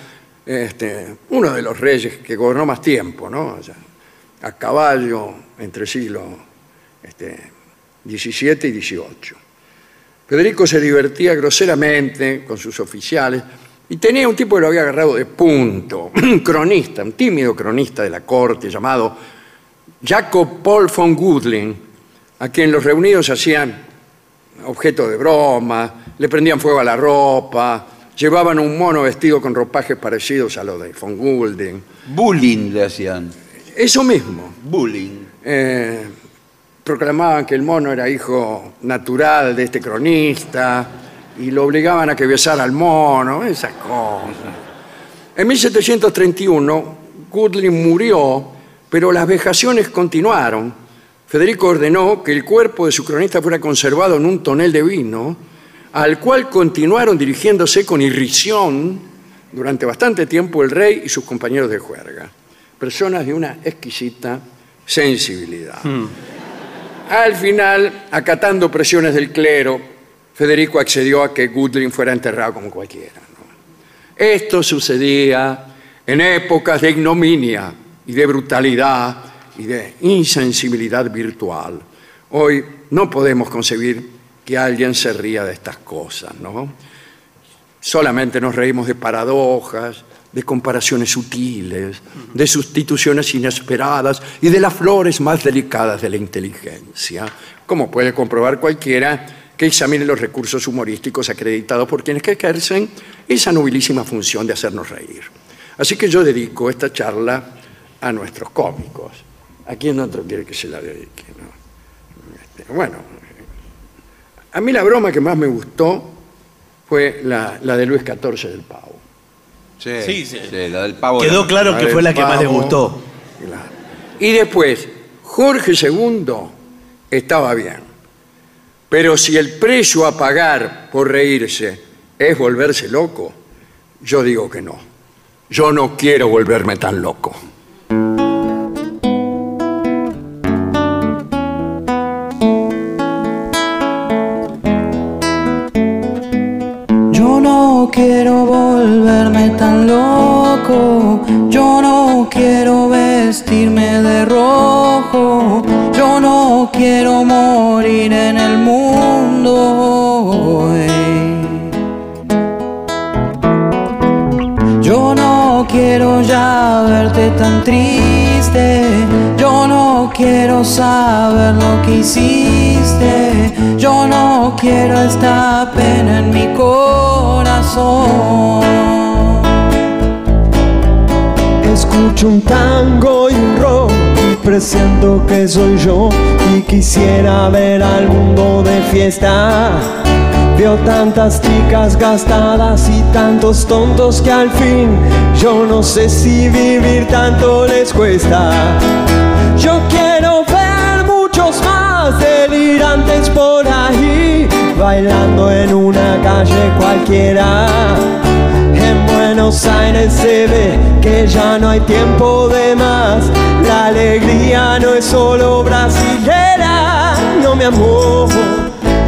este, uno de los reyes que gobernó más tiempo, ¿no? A caballo entre siglos este, XVII y XVIII. Federico se divertía groseramente con sus oficiales y tenía un tipo que lo había agarrado de punto, un cronista, un tímido cronista de la corte llamado Jacob Paul von Gudlin, a quien los reunidos hacían objeto de broma, le prendían fuego a la ropa, llevaban un mono vestido con ropajes parecidos a los de von Gudlin. Bullying le hacían. Eso mismo. Bullying. Eh, proclamaban que el mono era hijo natural de este cronista y lo obligaban a que besara al mono, esas cosas. En 1731, Gudlin murió pero las vejaciones continuaron. Federico ordenó que el cuerpo de su cronista fuera conservado en un tonel de vino, al cual continuaron dirigiéndose con irrisión durante bastante tiempo el rey y sus compañeros de juerga, personas de una exquisita sensibilidad. Al final, acatando presiones del clero, Federico accedió a que Gudlin fuera enterrado como cualquiera. Esto sucedía en épocas de ignominia, y de brutalidad y de insensibilidad virtual. Hoy no podemos concebir que alguien se ría de estas cosas, ¿no? Solamente nos reímos de paradojas, de comparaciones sutiles, de sustituciones inesperadas y de las flores más delicadas de la inteligencia, como puede comprobar cualquiera que examine los recursos humorísticos acreditados por quienes que ejercen esa nobilísima función de hacernos reír. Así que yo dedico esta charla a nuestros cómicos. ¿A quién otro quiere que se la dedique? no? Este, bueno, a mí la broma que más me gustó fue la, la de Luis XIV del pavo. Sí, Sí, sí. la del pavo. Quedó claro que fue la que más le gustó. Claro. Y después, Jorge II estaba bien. Pero si el precio a pagar por reírse es volverse loco, yo digo que no. Yo no quiero volverme tan loco. Quisiera ver al mundo de fiesta. Veo tantas chicas gastadas y tantos tontos que al fin yo no sé si vivir tanto les cuesta. Yo quiero ver muchos más delirantes por ahí, bailando en una calle cualquiera. En Buenos Aires se ve que ya no hay tiempo de más. La alegría no es solo brasilera, no mi amor.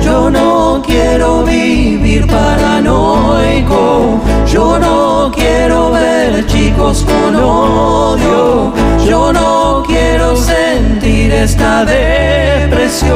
Yo no quiero vivir paranoico, yo no quiero ver chicos con odio, yo no quiero sentir esta depresión.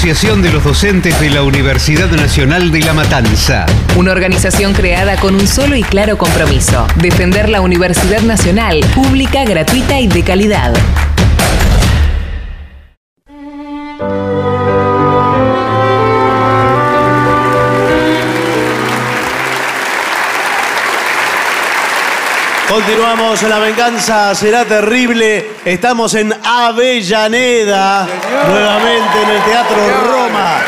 Asociación de los Docentes de la Universidad Nacional de La Matanza. Una organización creada con un solo y claro compromiso, defender la Universidad Nacional, pública, gratuita y de calidad. Continuamos, la venganza será terrible. Estamos en Avellaneda, nuevamente en el Teatro Roma.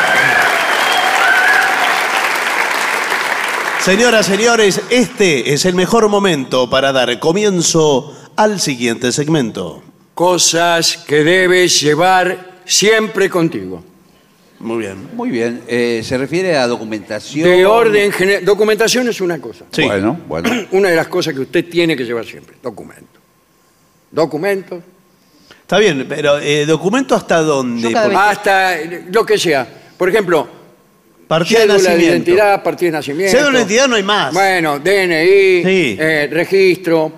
Señoras, señores, este es el mejor momento para dar comienzo al siguiente segmento. Cosas que debes llevar siempre contigo. Muy bien. Muy bien. Eh, ¿Se refiere a documentación? De orden general. Documentación es una cosa. Sí. Bueno, bueno. Una de las cosas que usted tiene que llevar siempre. Documento. Documento. Está bien, pero eh, ¿documento hasta dónde? Yo cada Porque- vez- Hasta eh, lo que sea. Por ejemplo, Partida de cédula de nacimiento. identidad, partida de nacimiento. Cédula de identidad no hay más. Bueno, DNI, Sí. eh, registro,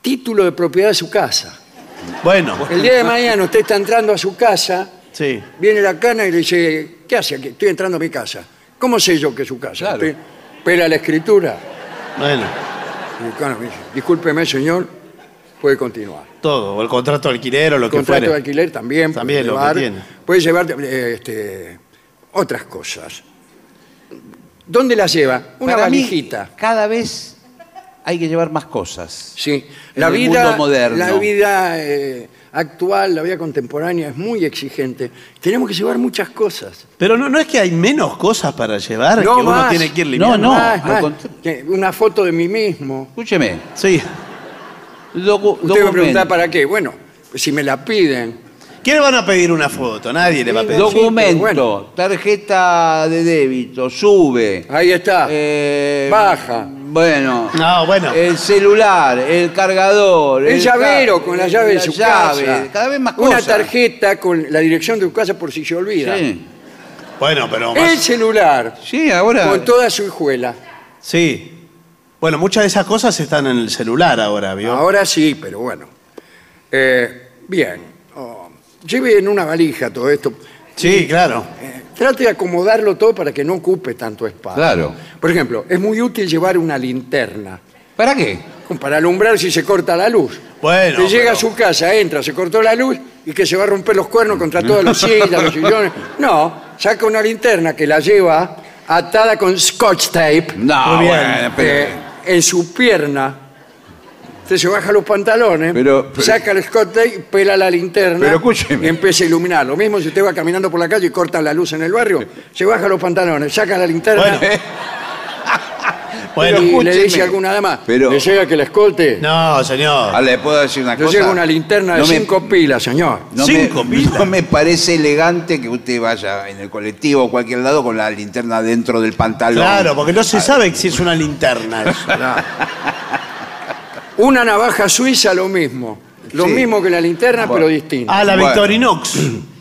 título de propiedad de su casa. Bueno, El día de mañana usted está entrando a su casa, sí. viene la cana y le dice, ¿qué hace aquí? Estoy entrando a mi casa. ¿Cómo sé yo que es su casa? Claro. Usted pela la escritura. Bueno, Y el cana me dice, discúlpeme, señor, puede continuar. todo. O el contrato de alquiler o lo que Contrato de fuere. alquiler también. puede También lo que llevar. tiene. Puede llevar eh, este, otras cosas. ¿Dónde las lleva? Una Para mí, valijita. cada vez hay que llevar más cosas. Sí, En la el vida, mundo moderno. la vida eh, actual, la vida contemporánea es muy exigente. Tenemos que llevar muchas cosas. Pero no, no es que hay menos cosas para llevar que uno más. tiene que ir No, limpiando. no. Más, más. Que Una foto de mí mismo. Escúcheme. Sí. docu- Usted me pregunta documento. para qué. Bueno, si me la piden. ¿Quién le van a pedir una foto? Nadie le va a pedir. Documento, bueno. tarjeta de débito, sube. Ahí está. Eh, Baja. Bueno. No, bueno. El celular, el cargador. El llavero ca- con la llave de su llave, casa. Cada vez más Una cosas. tarjeta con la dirección de su casa por si se olvida. Sí. Bueno, pero El más... celular Sí, ahora. con toda su hijuela. Sí. Bueno, muchas de esas cosas están en el celular ahora, ¿vio? Ahora sí, pero bueno. Eh, bien. Oh, lleve en una valija todo esto. Sí, claro. Eh, trate de acomodarlo todo para que no ocupe tanto espacio. Claro. Por ejemplo, es muy útil llevar una linterna ¿Para qué? para alumbrar si se corta la luz. Bueno, Que llega pero- a su casa, entra, se cortó la luz y que se va a romper los cuernos contra todos los sillas, los sillones. No, saca una linterna que la lleva atada con scotch tape No, Muy bien. bueno, pero. eh, en su pierna. Usted se baja los pantalones, Pero- pero- saca el scotch tape, pela la linterna Pero escúcheme. y empieza a iluminar. Lo mismo si usted va caminando por la calle y corta la luz en el barrio, se baja los pantalones, saca la linterna Bueno. Bueno, y le escúcheme. dice a alguna dama, Pero- ¿desea que la escolte? no, señor. Ah, ¿Le puedo decir una Yo cosa? llevo una linterna de No me- cinco pilas, señor. No Cinco me, pilas. no me parece elegante que usted vaya en el colectivo o cualquier lado con la linterna dentro del pantalón. Claro, porque no se sabe si es una linterna eso. Una navaja suiza, lo mismo. Lo Sí. mismo que la linterna, pero distinta. Ah, la Bueno. Victorinox.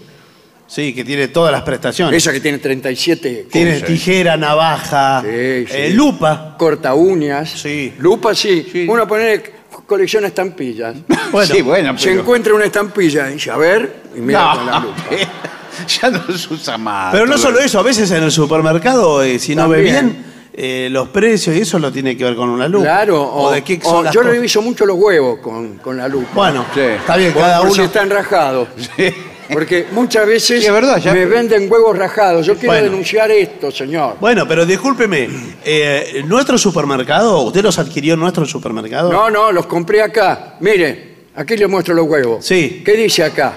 Sí, que tiene todas las prestaciones. Esa que tiene 37 Tiene cosas. tijera, navaja, Sí, sí. eh, lupa. corta uñas. Sí. Lupa sí. Sí. Uno pone colecciona estampillas. Bueno, sí, bueno, Se pero... encuentra una estampilla y dice, a ver, y mira con la lupa. ya no se usa más. Pero no todo solo eso, a veces en el supermercado, eh, si no ve También. bien, eh, los precios y eso lo tiene que ver con una lupa. Claro, o, o, de qué o son las yo cosas. reviso mucho los huevos con, con la lupa. Bueno, Sí. está bien, cada por si uno. están rajados. Porque muchas veces Sí, es verdad, ya- me venden huevos rajados. Yo quiero Bueno. denunciar esto, señor. Bueno, pero discúlpeme, eh, ¿nuestro supermercado, usted los adquirió en nuestro supermercado? No, no, los compré acá. Mire, aquí le muestro los huevos. Sí. ¿Qué dice acá?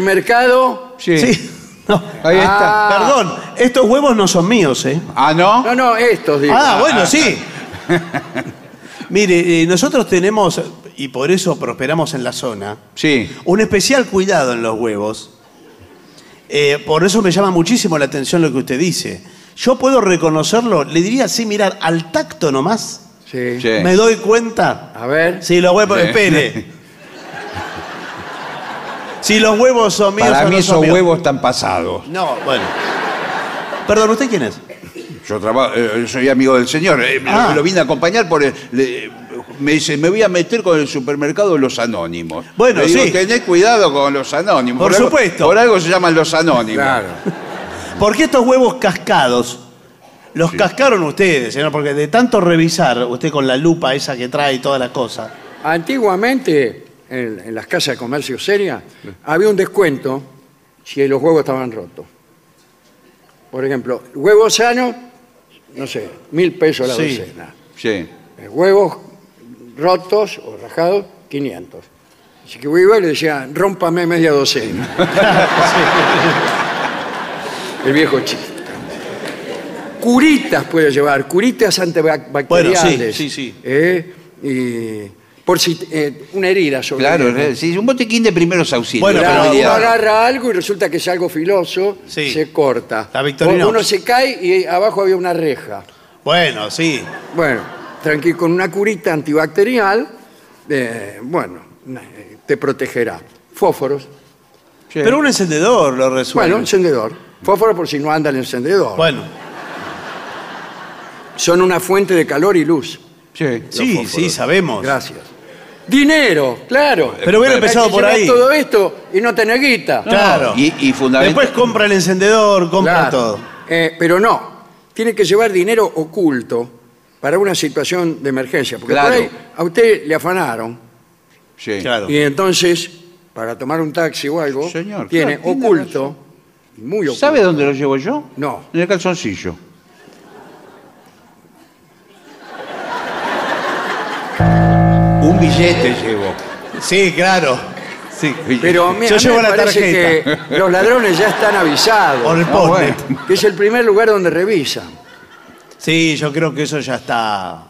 Supermercado. Sí. Sí. No. Ahí está. Ah. Perdón, estos huevos no son míos, ¿eh? Ah, ¿no? No, no, estos digo. Ah, bueno, sí. Mire, eh, nosotros tenemos, y por eso prosperamos en la zona, Sí. un especial cuidado en los huevos. Eh, por eso me llama muchísimo la atención lo que usted dice. Yo puedo reconocerlo, le diría así, mirar, al tacto nomás, Sí. Sí. me doy cuenta. A ver. Si los huevos, Sí. espere. Si los huevos son míos Para o mí no son esos míos. huevos están pasados. No, bueno. Perdón, ¿usted quién es? Yo trabajo, eh, soy amigo del señor, eh, lo- Ah. lo, vine a acompañar por el- le- me dice, me voy a meter con el supermercado de los anónimos. Bueno, Le digo, sí. tenés cuidado con los anónimos. Por algo- supuesto. por algo se llaman los anónimos. Claro. ¿Por qué estos huevos cascados? Los cascaron ustedes, señor, porque de tanto revisar, usted con la lupa esa que trae y toda la cosa. Antiguamente, en, en las casas de comercio seria, había un descuento si los huevos estaban rotos. Por ejemplo, huevos sanos, no sé, mil pesos la Sí. docena. Sí. Eh, Huevos rotos o rajados, 500. Así que iba y le decía, rómpame media docena. El viejo chiste. Curitas puede llevar, curitas antibacteriales. Bueno, sí, sí, sí. ¿eh? Y por si eh, una herida sobre Claro, un botiquín de primeros auxilios. Bueno, Claro, pero- uno agarra algo y resulta que es algo filoso, Sí. se corta. La Victorinox. Uno se cae y abajo había una reja. Bueno, sí. Bueno, tranquilo, con una curita antibacterial, eh, bueno, eh, te protegerá. Fósforos. Sí. Pero un encendedor lo resuelve. Bueno, encendedor. Fósforo por si no anda el encendedor. Bueno, Son una fuente de calor y luz. Sí. sí, sí, sabemos. Gracias. Dinero, claro. Pero hubiera Hay que empezado por llevar ahí. todo esto y no tener guita. Claro. Y. Después compra el encendedor, compra Claro. todo. Eh, pero no, tiene que llevar dinero oculto para una situación de emergencia. Porque Claro. por ahí a usted le afanaron Sí. Claro. y entonces, para tomar un taxi o algo, Señor, tiene claro, tiene oculto, muy oculto. ¿Sabe dónde lo llevo yo? No. En el calzoncillo. Un billete llevo. Sí, claro. Sí. Pero a mí, Yo a mí llevo me la parece tarjeta. que los ladrones ya están avisados. Por el ¿no? poste. Que es el primer lugar donde revisan. Sí, yo creo que eso ya está.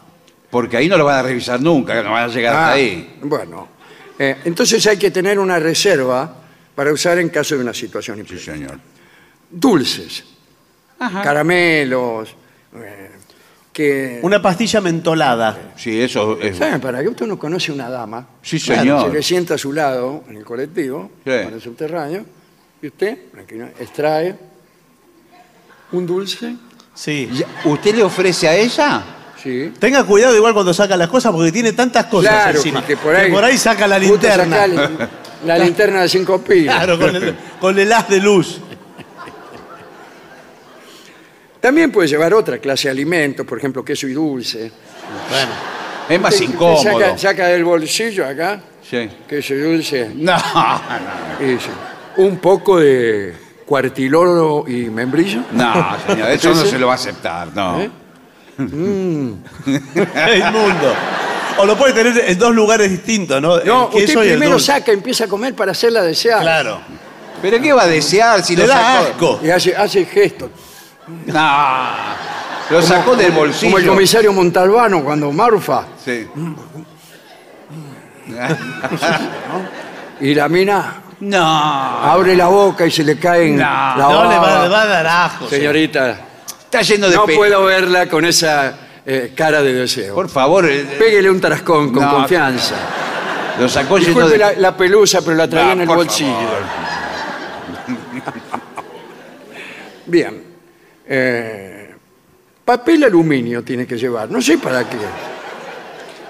Porque ahí no lo van a revisar nunca, no van a llegar hasta Ah, ahí. Bueno, eh, entonces hay que tener una reserva para usar en caso de una situación Sí, imprevista. señor. Dulces, caramelos, eh, que... Una pastilla mentolada. Sí, eso es. ¿Saben? Para que usted no conoce una dama, Sí, se señor. le sienta a su lado en el colectivo, Sí. en el subterráneo, y usted, tranquilo, extrae un dulce, Sí. Ya- ¿Usted le ofrece a ella? sí, Tenga cuidado igual cuando saca las cosas porque tiene tantas cosas Claro, encima. porque por ahí, que por ahí saca la justo linterna. saca la, la linterna de cinco pilas. Claro, con el, con el haz de luz. También puede llevar otra clase de alimentos, por ejemplo, queso y dulce. Bueno. Es más Usted- usted incómodo. Saca, saca del bolsillo acá, Sí. queso y dulce, No, no, y dice, un poco de cuartiloro y membrillo. no, señor, eso no se lo va a aceptar, no. ¿Eh? Es inmundo. O lo puede tener en dos lugares distintos, ¿no? No, El queso usted y el primero dulce. saca, empieza a comer para hacerla desear. Claro. ¿Pero qué va a desear si Le lo da sacó? asco. Y hace, hace gestos. No, lo sacó del bolsillo. Como el comisario Montalbano cuando Marfa. Sí. Y la mina No. abre la boca y se le cae en No, la No, le va, baba. le va a dar asco. Señorita, Está lleno de no pe- puedo verla con esa eh, cara de deseo. Por favor, eh, Péguele un tarascón con No, confianza. lo sacó lleno Disculpe de... la, la pelusa, pero la traía No, en el por bolsillo. Bien. Eh, papel aluminio tiene que llevar. No sé para qué.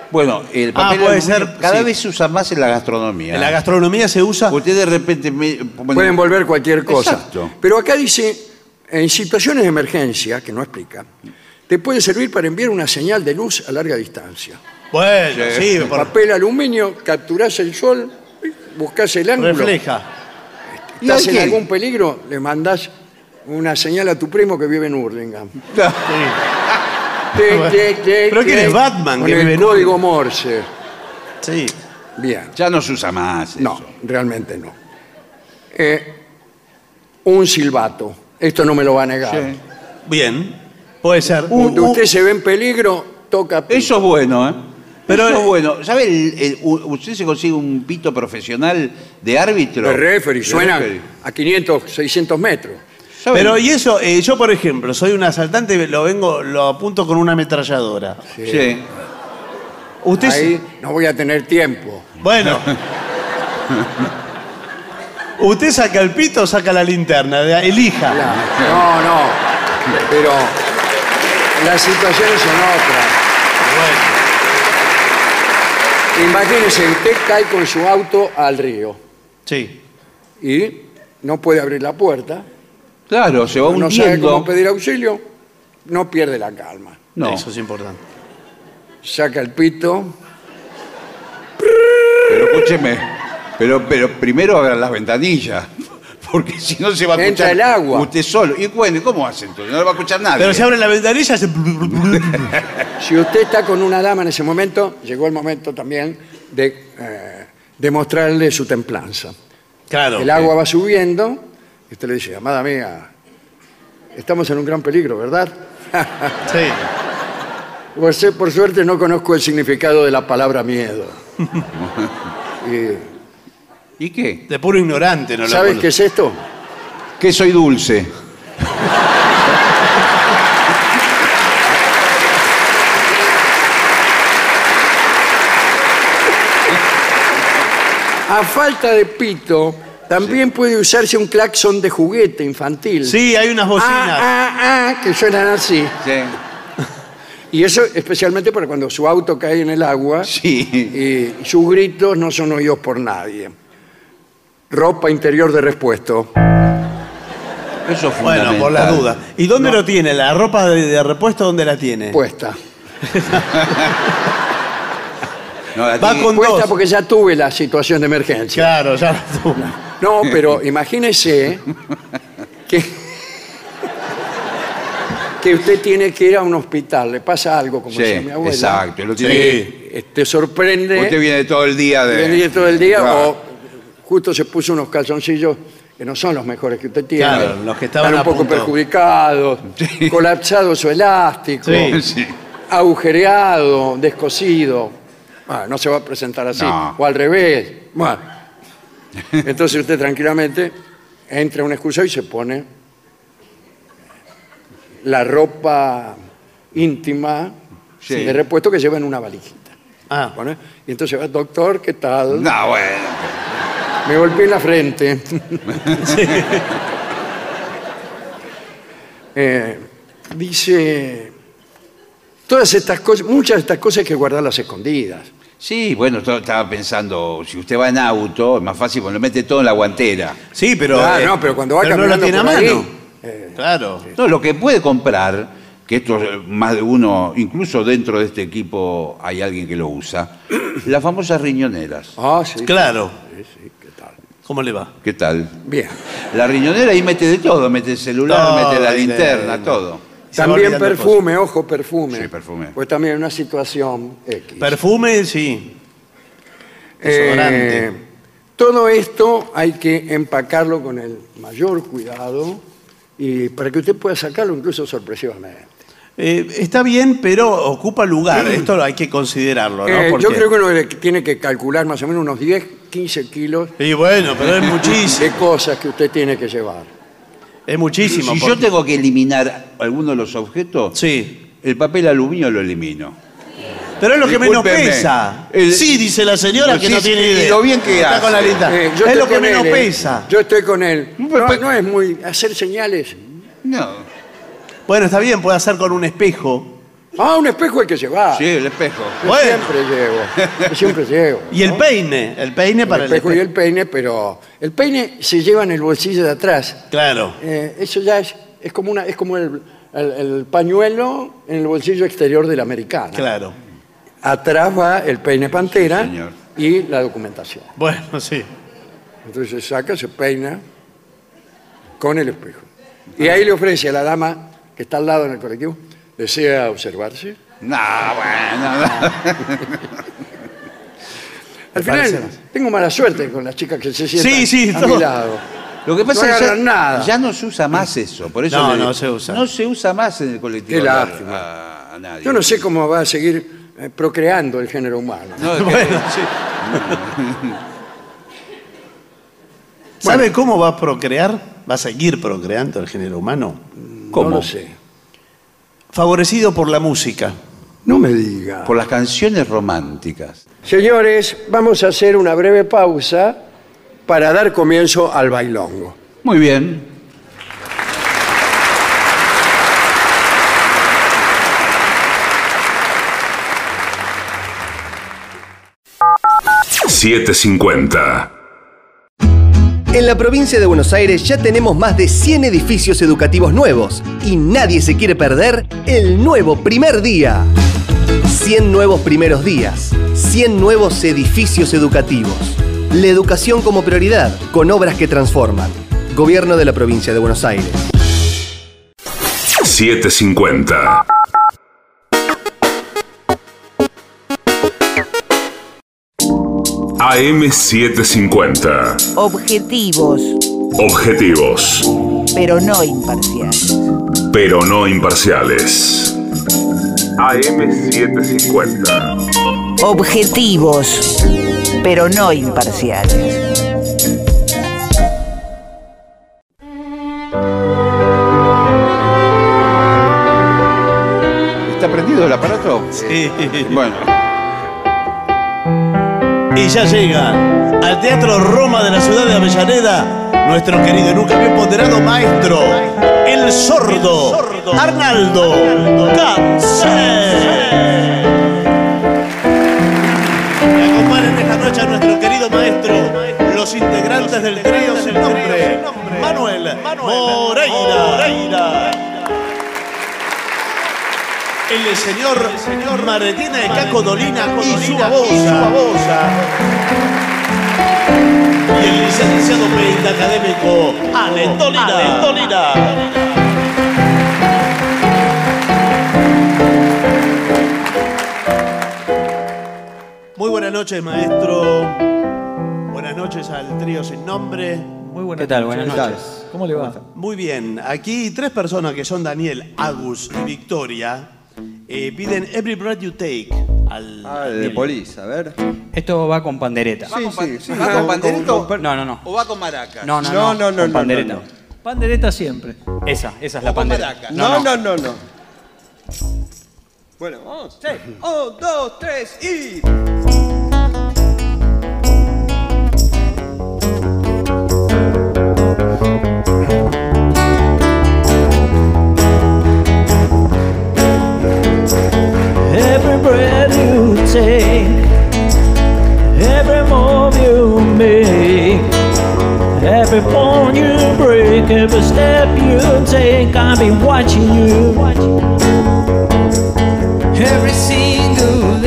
Bueno, el papel Ah, puede aluminio ser, cada sí. vez se usa más en la gastronomía. En la gastronomía se usa. Usted de repente... me- bueno, Pueden volver cualquier cosa. Exacto. Pero acá dice, en situaciones de emergencia, que no explica, te puede servir para enviar una señal de luz a larga distancia. Bueno, sí, por- Papel aluminio, capturás el sol, buscás el ángulo. refleja. ¿Y Estás en algún peligro, le mandás una señal a tu primo que vive en Hurlingham. Tic, tic, tic, Pero eres tic, Batman, con que el vive en código Morse. Sí. Bien. Ya no se usa más No, eso. realmente no. Eh, un silbato. Esto no me lo va a negar. Sí. Bien. Puede ser. Cuando usted se ve en peligro, toca. pito. Eso es bueno, ¿eh? Pero- Eso es bueno. ¿Sabe? el- el- u- usted se consigue un pito profesional de árbitro. De referee, De suena referee. a 500, 600 metros. Pero y eso, eh, yo por ejemplo, soy un asaltante, lo vengo, lo apunto con una ametralladora. Sí. Usted Ahí no voy a tener tiempo. Bueno. Usted saca el pito o saca la linterna, de- elija. No, no. Pero las situaciones son otras. Imagínese, usted cae con su auto al río Sí. y no puede abrir la puerta, Claro, se va no sabe cómo hundiendo. pedir auxilio, no pierde la calma. No, Eso es importante. Saca el pito, pero escúcheme. Pero, pero primero abran las ventanillas. Porque si no se va a Entra escuchar. el agua. Usted solo. Y bueno, ¿y ¿cómo hace entonces? No lo va a escuchar nadie. Pero si abre la ventanilla, se... Si usted está con una dama en ese momento, llegó el momento también de eh, demostrarle su templanza. Claro. El agua va subiendo y usted le dice, amada mía, estamos en un gran peligro, ¿verdad? Sí. Pues, por suerte no conozco el significado de la palabra miedo. Y, ¿Y qué? De puro ignorante, ¿no? lo ¿Sabes qué es esto? Que soy dulce. A falta de pito, también puede usarse un claxon de juguete infantil. Sí, hay unas bocinas. Ah, ah, ah, que suenan así. Sí. Y eso especialmente para cuando su auto cae en el agua Sí. y sus gritos no son oídos por nadie. Ropa interior de repuesto. Eso es Bueno, por la duda. ¿Y dónde lo tiene? ¿La ropa de, de repuesto dónde la tiene? Puesta. No, la Va tiene- con Puesta dos. porque ya tuve la situación de emergencia. Claro, ya la tuvo. No, pero imagínese que, que usted tiene que ir a un hospital, le pasa algo, como Sí, decía mi abuela. exacto. Lo tiene Sí. que- eh, Te sorprende. Usted viene todo el día de. viene todo el día Claro. o justo se puso unos calzoncillos que no son los mejores que usted tiene. Claro, los que estaban Están a un poco punto. perjudicados, Sí. colapsado su elástico, Sí. Sí. agujereado, descosido. Ah, no se va a presentar así. No. O al revés. Bueno. Entonces usted tranquilamente entra a un excusado y se pone la ropa íntima Sí. de repuesto que lleva en una valijita. Ah, Pone- Y entonces va, doctor, ¿qué tal? No, bueno. Me golpeé en la frente. Eh, dice, todas estas cosas, muchas de estas cosas hay que guardarlas escondidas. Sí, bueno, estaba pensando, si usted va en auto, es más fácil, porque lo mete todo en la guantera. sí, pero. Ah, eh, no, pero cuando va pero no lo caminando tiene a mano. ahí, Claro. No, lo que puede comprar, que esto eh, más de uno, incluso dentro de este equipo hay alguien que lo usa, las famosas riñoneras. Ah, sí. Claro. Sí, sí, ¿qué tal? ¿Cómo le va? ¿Qué tal? Bien. La riñonera ahí mete de todo, mete el celular, Todo mete la linterna, todo. También perfume, ojo, perfume. Sí, perfume. Pues también una situación X. Perfume, sí. Desodorante. Eh, todo esto hay que empacarlo con el mayor cuidado y para que usted pueda sacarlo incluso sorpresivamente. Eh, está bien, pero ocupa lugar. Esto hay que considerarlo, ¿no? Eh, yo creo que uno tiene que calcular más o menos unos 10, 15 kilos Y bueno, pero es muchísimo. de cosas que usted tiene que llevar. Es muchísimo. Si yo porque- tengo que eliminar alguno de los objetos, Sí. el papel aluminio lo elimino. Pero es lo que menos Discúlpeme. pesa. El- sí, dice la señora que Sí, no sí, tiene y idea. lo bien que Está hace. con la lista. Eh, yo es estoy lo que con menos él, eh. pesa. Yo estoy con él. No, no es muy hacer señales. No. Bueno, está bien, puede hacer con un espejo. Ah, un espejo hay que llevar. Sí, el espejo. Yo Bueno. siempre llevo. Yo siempre llevo. Y el ¿no? peine. El peine para el el espejo y el peine, pero el peine se lleva en el bolsillo de atrás. Claro. Eh, eso ya es, es como, una, es como el, el- el pañuelo en el bolsillo exterior de la americana. Claro. Atrás va el peine pantera Sí, señor. y la documentación. Bueno, sí. Entonces se saca, se peina con el espejo. Y ahí le ofrece a la dama que está al lado en el colectivo, desea observarse. No, bueno, no. Al final, tengo mala suerte con las chicas que se sientan Sí, sí, a todo. mi lado. Lo que pasa No es que ya, agarran nada. ya no se usa más eso. Por eso No, le- no se usa. No se usa más en el colectivo. Qué lástima. A, a nadie. Yo no sé cómo va a seguir eh, procreando el género humano. No, es que- Bueno, sí. ¿Sabe cómo va a procrear? ¿Va a seguir procreando el género humano? ¿Cómo? No lo sé favorecido por la música, No me diga. por las canciones románticas. Señores, vamos a hacer una breve pausa para dar comienzo al bailongo. Muy bien. AM750. En la provincia de Buenos Aires ya tenemos más de 100 edificios educativos nuevos y nadie se quiere perder el nuevo primer día. 100 nuevos primeros días, 100 nuevos edificios educativos. La educación como prioridad, con obras que transforman. Gobierno de la provincia de Buenos Aires. 750. AM750. Objetivos, Objetivos, pero no imparciales. pero no imparciales. AM750. Objetivos, pero no imparciales. ¿Está prendido el aparato? Sí. Bueno, Y ya llega al Teatro Roma de la ciudad de Avellaneda nuestro querido y nunca bien ponderado maestro, el sordo, Arnaldo Cancel. Y acompañan esta noche a nuestro querido maestro, los integrantes del trío sin nombre, Manuel Moreira. El señor, señor Martina de Caco Dolina y su babosa. Y el licenciado académico Ale Dolina. Muy buenas noches, maestro. Buenas noches al trío sin nombre. Muy buenas ¿Qué tal? noches. Buenas noches. ¿Cómo le va? Muy bien, aquí tres personas que son Daniel, Agus y Victoria eh, piden Every Breath You Take al. Ah, al de. Polis, a ver. Esto va con pandereta. sí, sí, sí. ¿Va con pandereta? No, no, no. ¿O va con maracas? No, no, No, no. no, no, con pandereta. no, Pandereta siempre. Esa, esa es la ¿O con pandereta. No, no, no, no. Bueno, vamos. Sí. Un, dos, tres y. every step you take, I've been watching you. Every single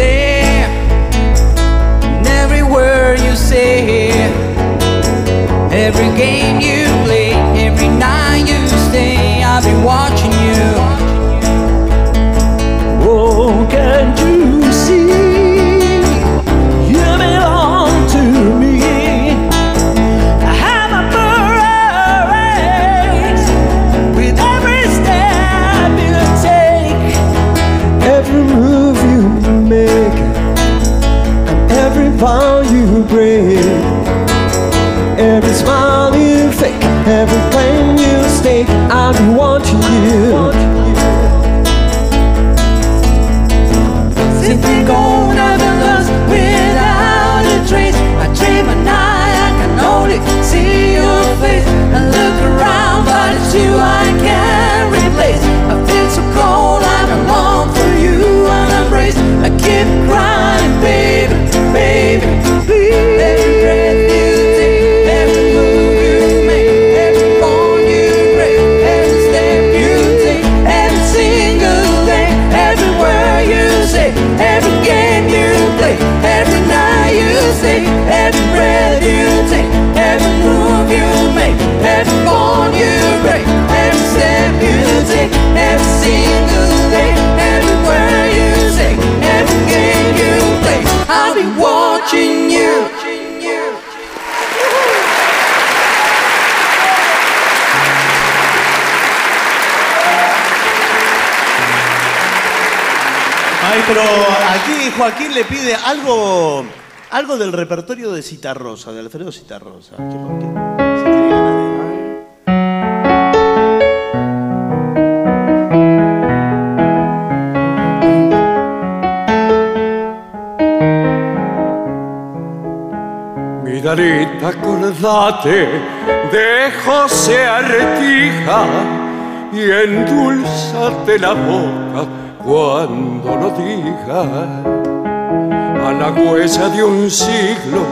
Maestro, aquí Joaquín le pide algo, algo del repertorio de Citarrosa, de Alfredo Citarrosa. ¿Qué, por qué? Si tiene ganas de- Mi Darita, acordate de José Artija y endulzate la boca cuando lo diga. a la huella de un siglo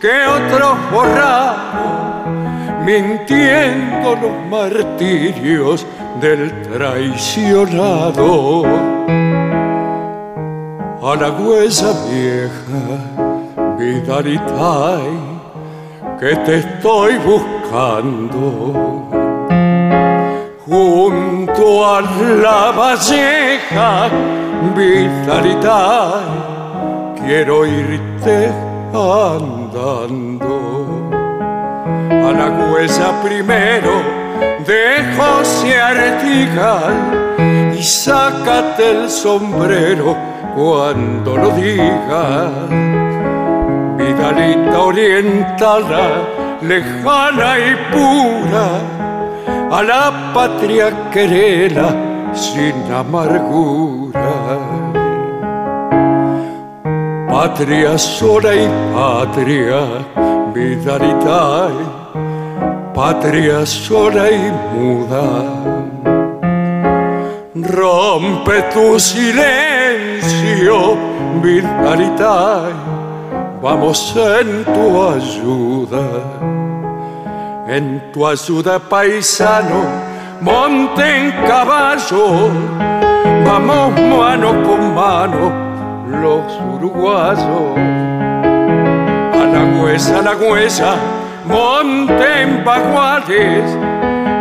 que otros borraron, mintiendo los martirios del traicionado. A la huella vieja, Vidalitai, que te estoy buscando. Junto a la valleja vitalidad quiero irte andando. A la huella primero de José Artigal y sácate el sombrero cuando lo digas Vidalita orientada, lejana y pura a la patria querela sin amargura. Patria sola y patria, vitalidad, patria sola y muda. Rompe tu silencio, vitalidad, vamos en tu ayuda en tu ayuda paisano, monte en caballo, vamos mano con mano los uruguayos. A la huesa, a la huesa, monte en baguales,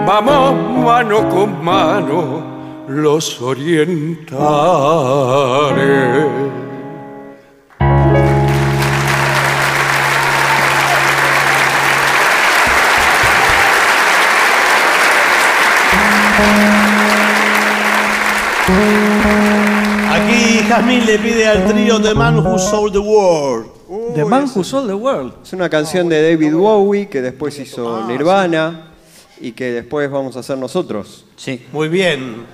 vamos mano con mano los orientales. Jazmín le pide al trío The Man Who Sold the World. The Man Who Sold the World. Es una canción de David Bowie que después hizo Nirvana y que después vamos a hacer nosotros. Sí. Muy bien.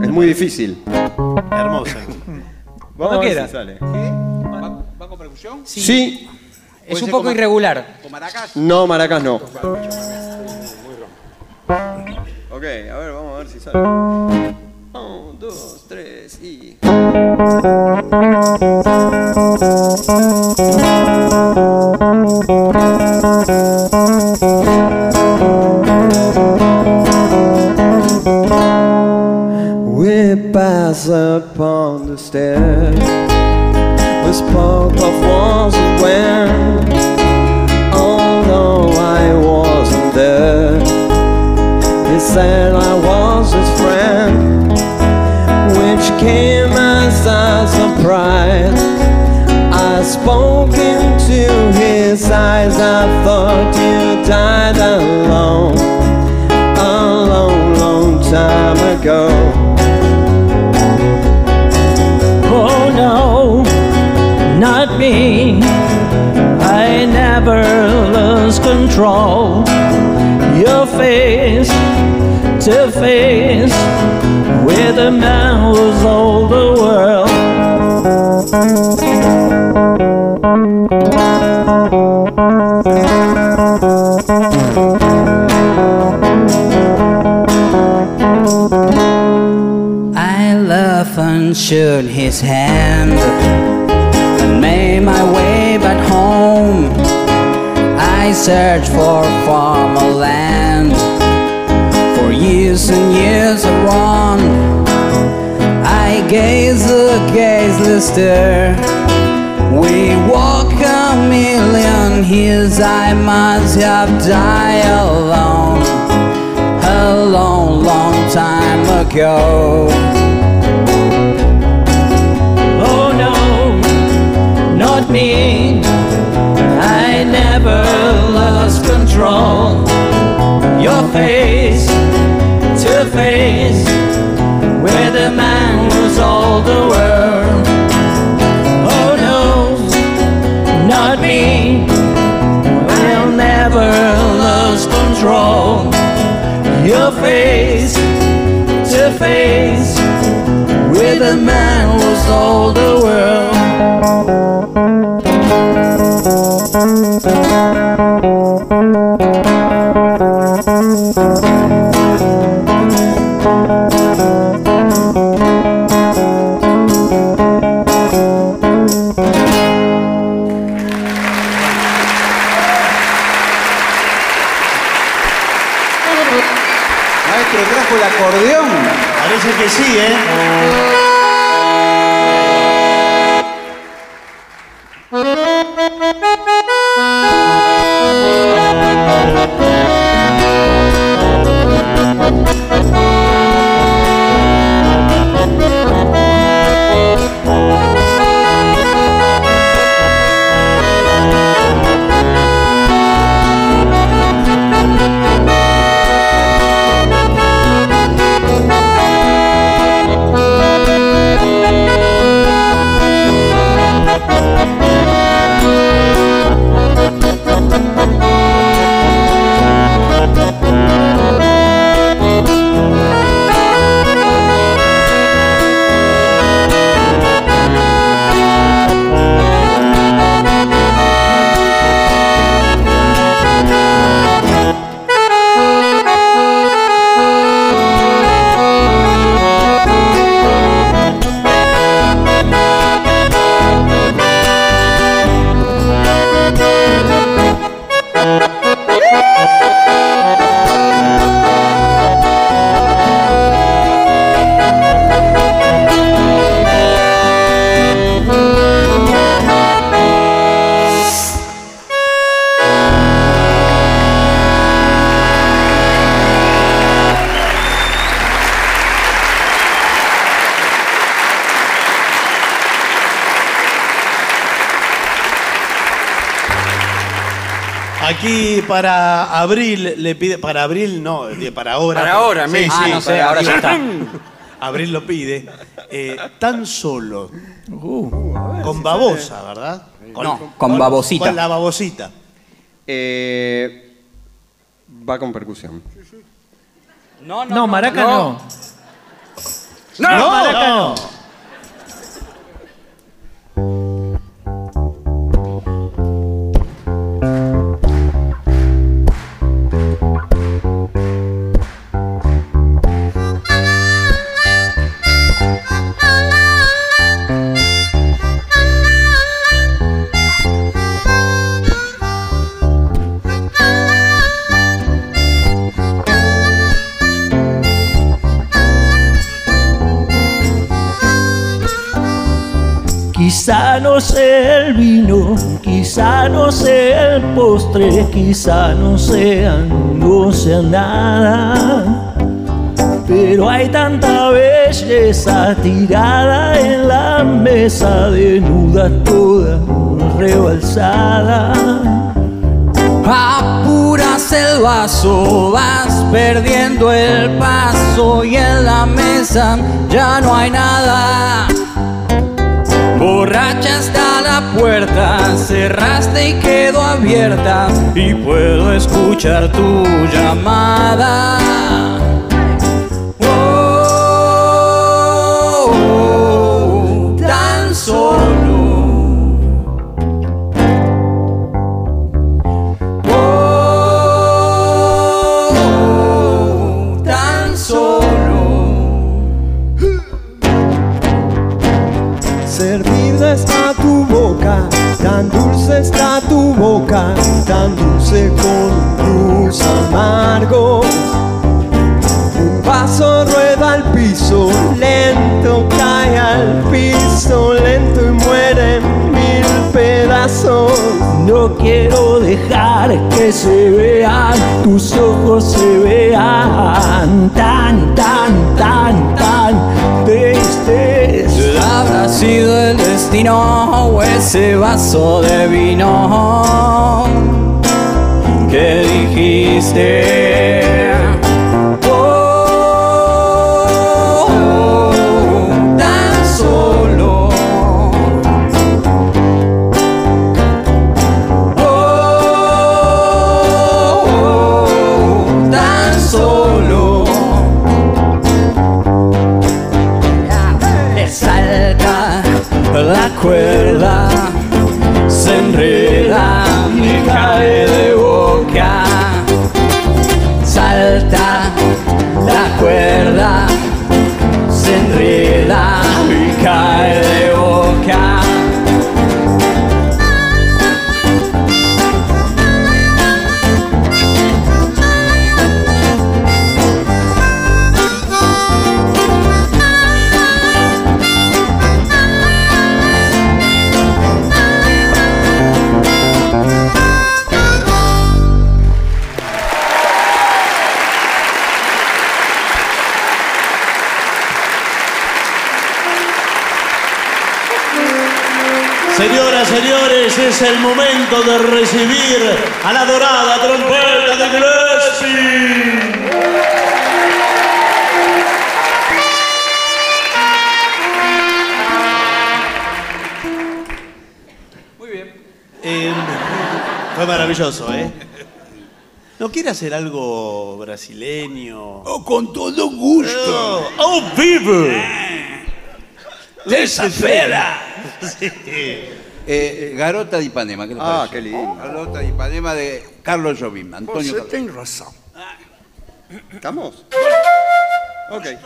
Es muy difícil. Hermosa. Vamos a ver queda. si sale. ¿Va con percusión? Sí. Es un poco irregular. No, maracas no. Ok, a ver, vamos a ver si sale. Un, dos, tres y. We pass upon the stairs. We spoke of once when, although I wasn't there, he said I was his friend, which came as a surprise. I spoke into his eyes. I thought you died alone, a long, long time ago. Oh no, not me. I never lose control. Your face to face with a man who's all the world. I laughed and shook his hand and made my way back home. I searched for farmer land years and years around. I gaze a gazeless stare. We walk a million years. I must have died alone a long, long time ago. Oh no, not me. I never lost control. Your face to face with the man who's all the world. Oh no, not me. I'll never lose control. Your face to face with a man who's all the world. Parece que sí, ¿eh? Aquí para abril le pide. Para abril no, de- para ahora. Para ahora. Ah, no sé, para ahora ya abril. está. Abril lo pide. Eh, tan solo. Uh. con babosa, ¿verdad? No, con babosita. Con la babosita. Eh, va con percusión. No, No, maraca no. No, No, maraca no. El postre, quizá no sea, no sea nada. Pero hay tanta belleza tirada en la mesa, desnuda toda rebalsada. Apuras el vaso, vas perdiendo el paso y en la mesa ya no hay nada. Borracha está la puerta, cerraste y quedó abierta y puedo escuchar tu llamada. Tan dulce con un amargo. Un vaso rueda al piso, lento cae al piso, lento y muere en mil pedazos. No quiero dejar que se vean, tus ojos se vean tan, tan, tan, tan tristes. Sido el destino o ese vaso de vino que dijiste. Es el momento de recibir a la dorada trompeta de Gillespie. Muy bien. Eh, fue maravilloso, ¿eh? ¿No quiere hacer algo brasileño? Oh, con todo gusto. ¡Oh, vivo! Desafera. Sí. Eh, Garota de Ipanema, ¿qué le Ah, parece? qué lindo. Garota de Ipanema de Carlos Jobim, Antonio Você Carlos. tem razão. ¿Estamos? Ok.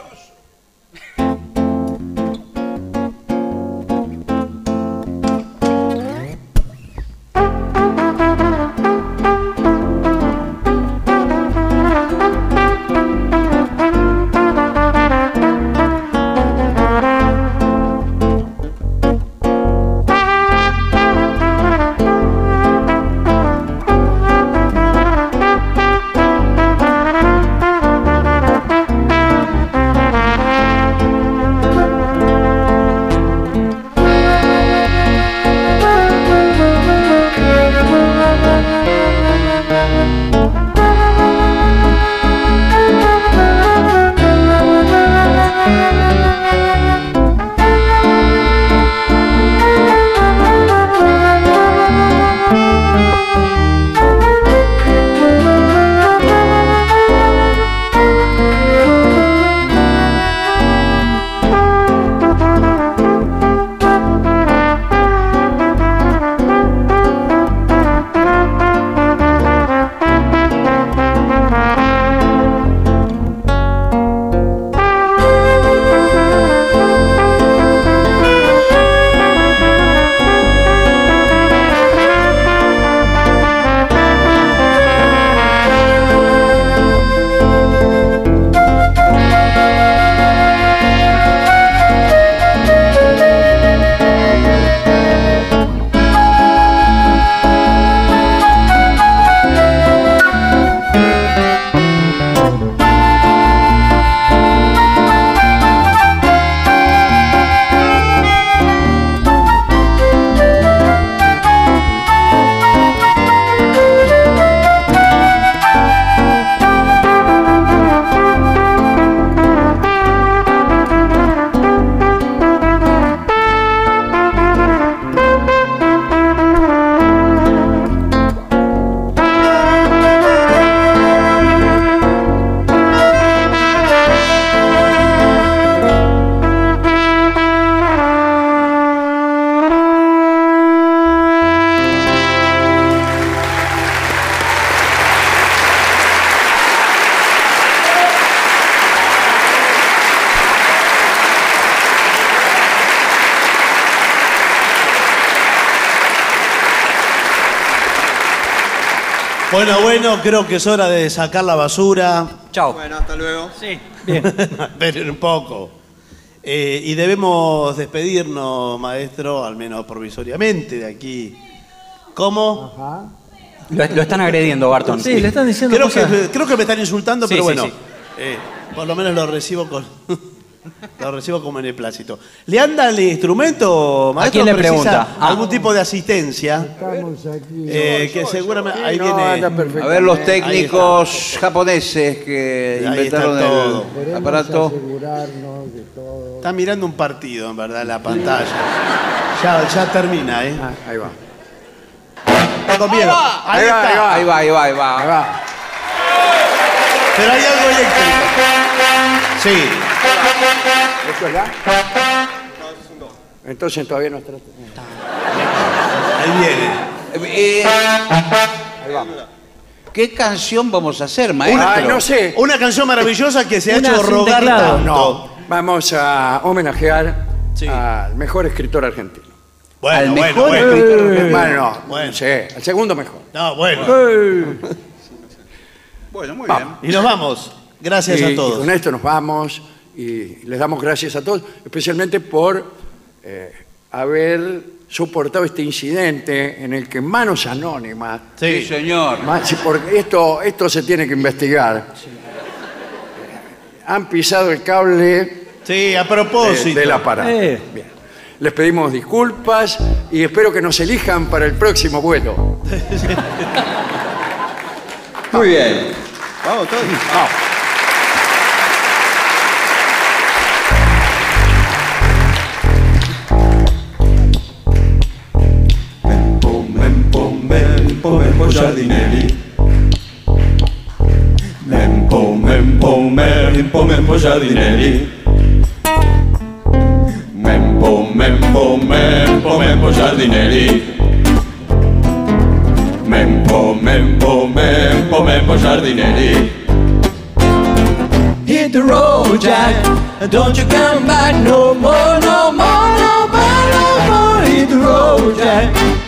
Bueno, bueno, creo que es hora de sacar la basura. Chao. Bueno, hasta luego. Sí, bien. Esperen un poco. Eh, y debemos despedirnos, maestro, al menos provisoriamente de aquí. ¿Cómo? Lo, lo están agrediendo, Barton. Sí, le están diciendo Creo cosas. que, creo que me están insultando, Sí, pero sí, bueno. sí. eh, por lo menos lo recibo con. Lo recibo con beneplácito. ¿Le anda el instrumento, maestro? quién le ¿Precisa pregunta? Ah. Algún tipo de asistencia. Estamos aquí. Eh, que seguramente. Ahí no, viene. A ver los técnicos japoneses que Ahí está inventaron todo. el Queremos aparato. asegurarnos de todo. Está mirando un partido, en verdad, en la pantalla. Ya, ya termina, ¿eh? Ah, ahí va. Está con miedo. Ahí, Ahí va, está. Ahí va, ahí va, ahí va. Ahí va. Pero hay algo eléctrico. Sí. ¿Esto es la? Entonces todavía no está. Ahí viene. Eh, ¿Qué canción vamos a hacer, maestro? Ay, no sé. Una canción maravillosa que se ha Una hecho sin rogar teclado. tanto. No, vamos a homenajear Sí. al mejor escritor argentino. Bueno, Al bueno, mejor bueno. escritor argentino. Bueno, Bueno. no sé, el segundo mejor. No, bueno. Bueno, muy bien. Y nos vamos. Gracias y, a y todos. con esto nos vamos y les damos gracias a todos, especialmente por eh, haber soportado este incidente en el que manos anónimas, Sí, señor. sí, porque esto, esto se tiene que investigar, han pisado el cable Sí, a de- propósito. del aparato. Eh. Bien. Les pedimos disculpas y espero que nos elijan para el próximo vuelo. Muy bien. Vamos todos. Mempo, mempo, mempo, giardinelli. Mempo, mempo, mempo, mempo giardinelli. Mempo, mempo, mempo, mempo giardinelli. Mempo, mempo, mempo, mempo giardinelli. Hit the road, Jack. Don't you come back no more, no more, no more, no more. Hit the road, Jack.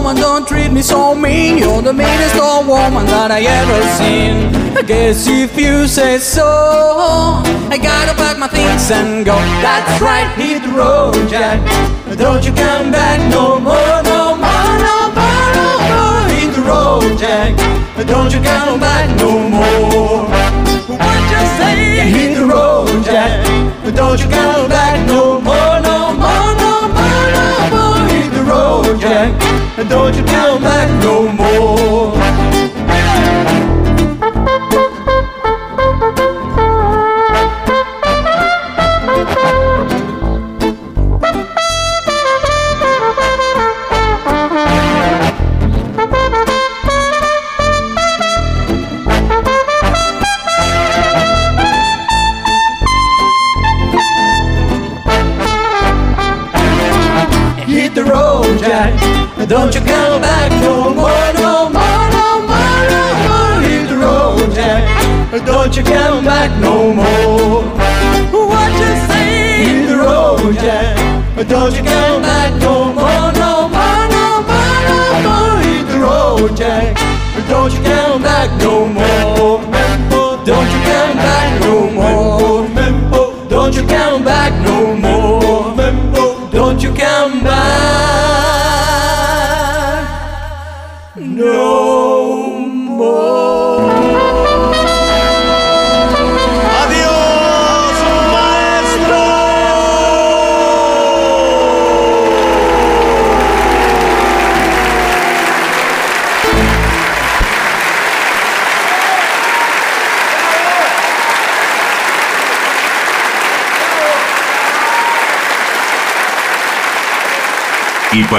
Woman, don't treat me so mean. You're the meanest old woman that I ever seen. I guess if you say so, I gotta pack my things and go. That's right, hit the road, Jack. Don't you come back no more, no more, no more, no more. Hit the road, Jack. Don't you come back no more. What you say? Hit the road, Jack. Don't you come back no more, Jack. Don't you come back no more. Don't you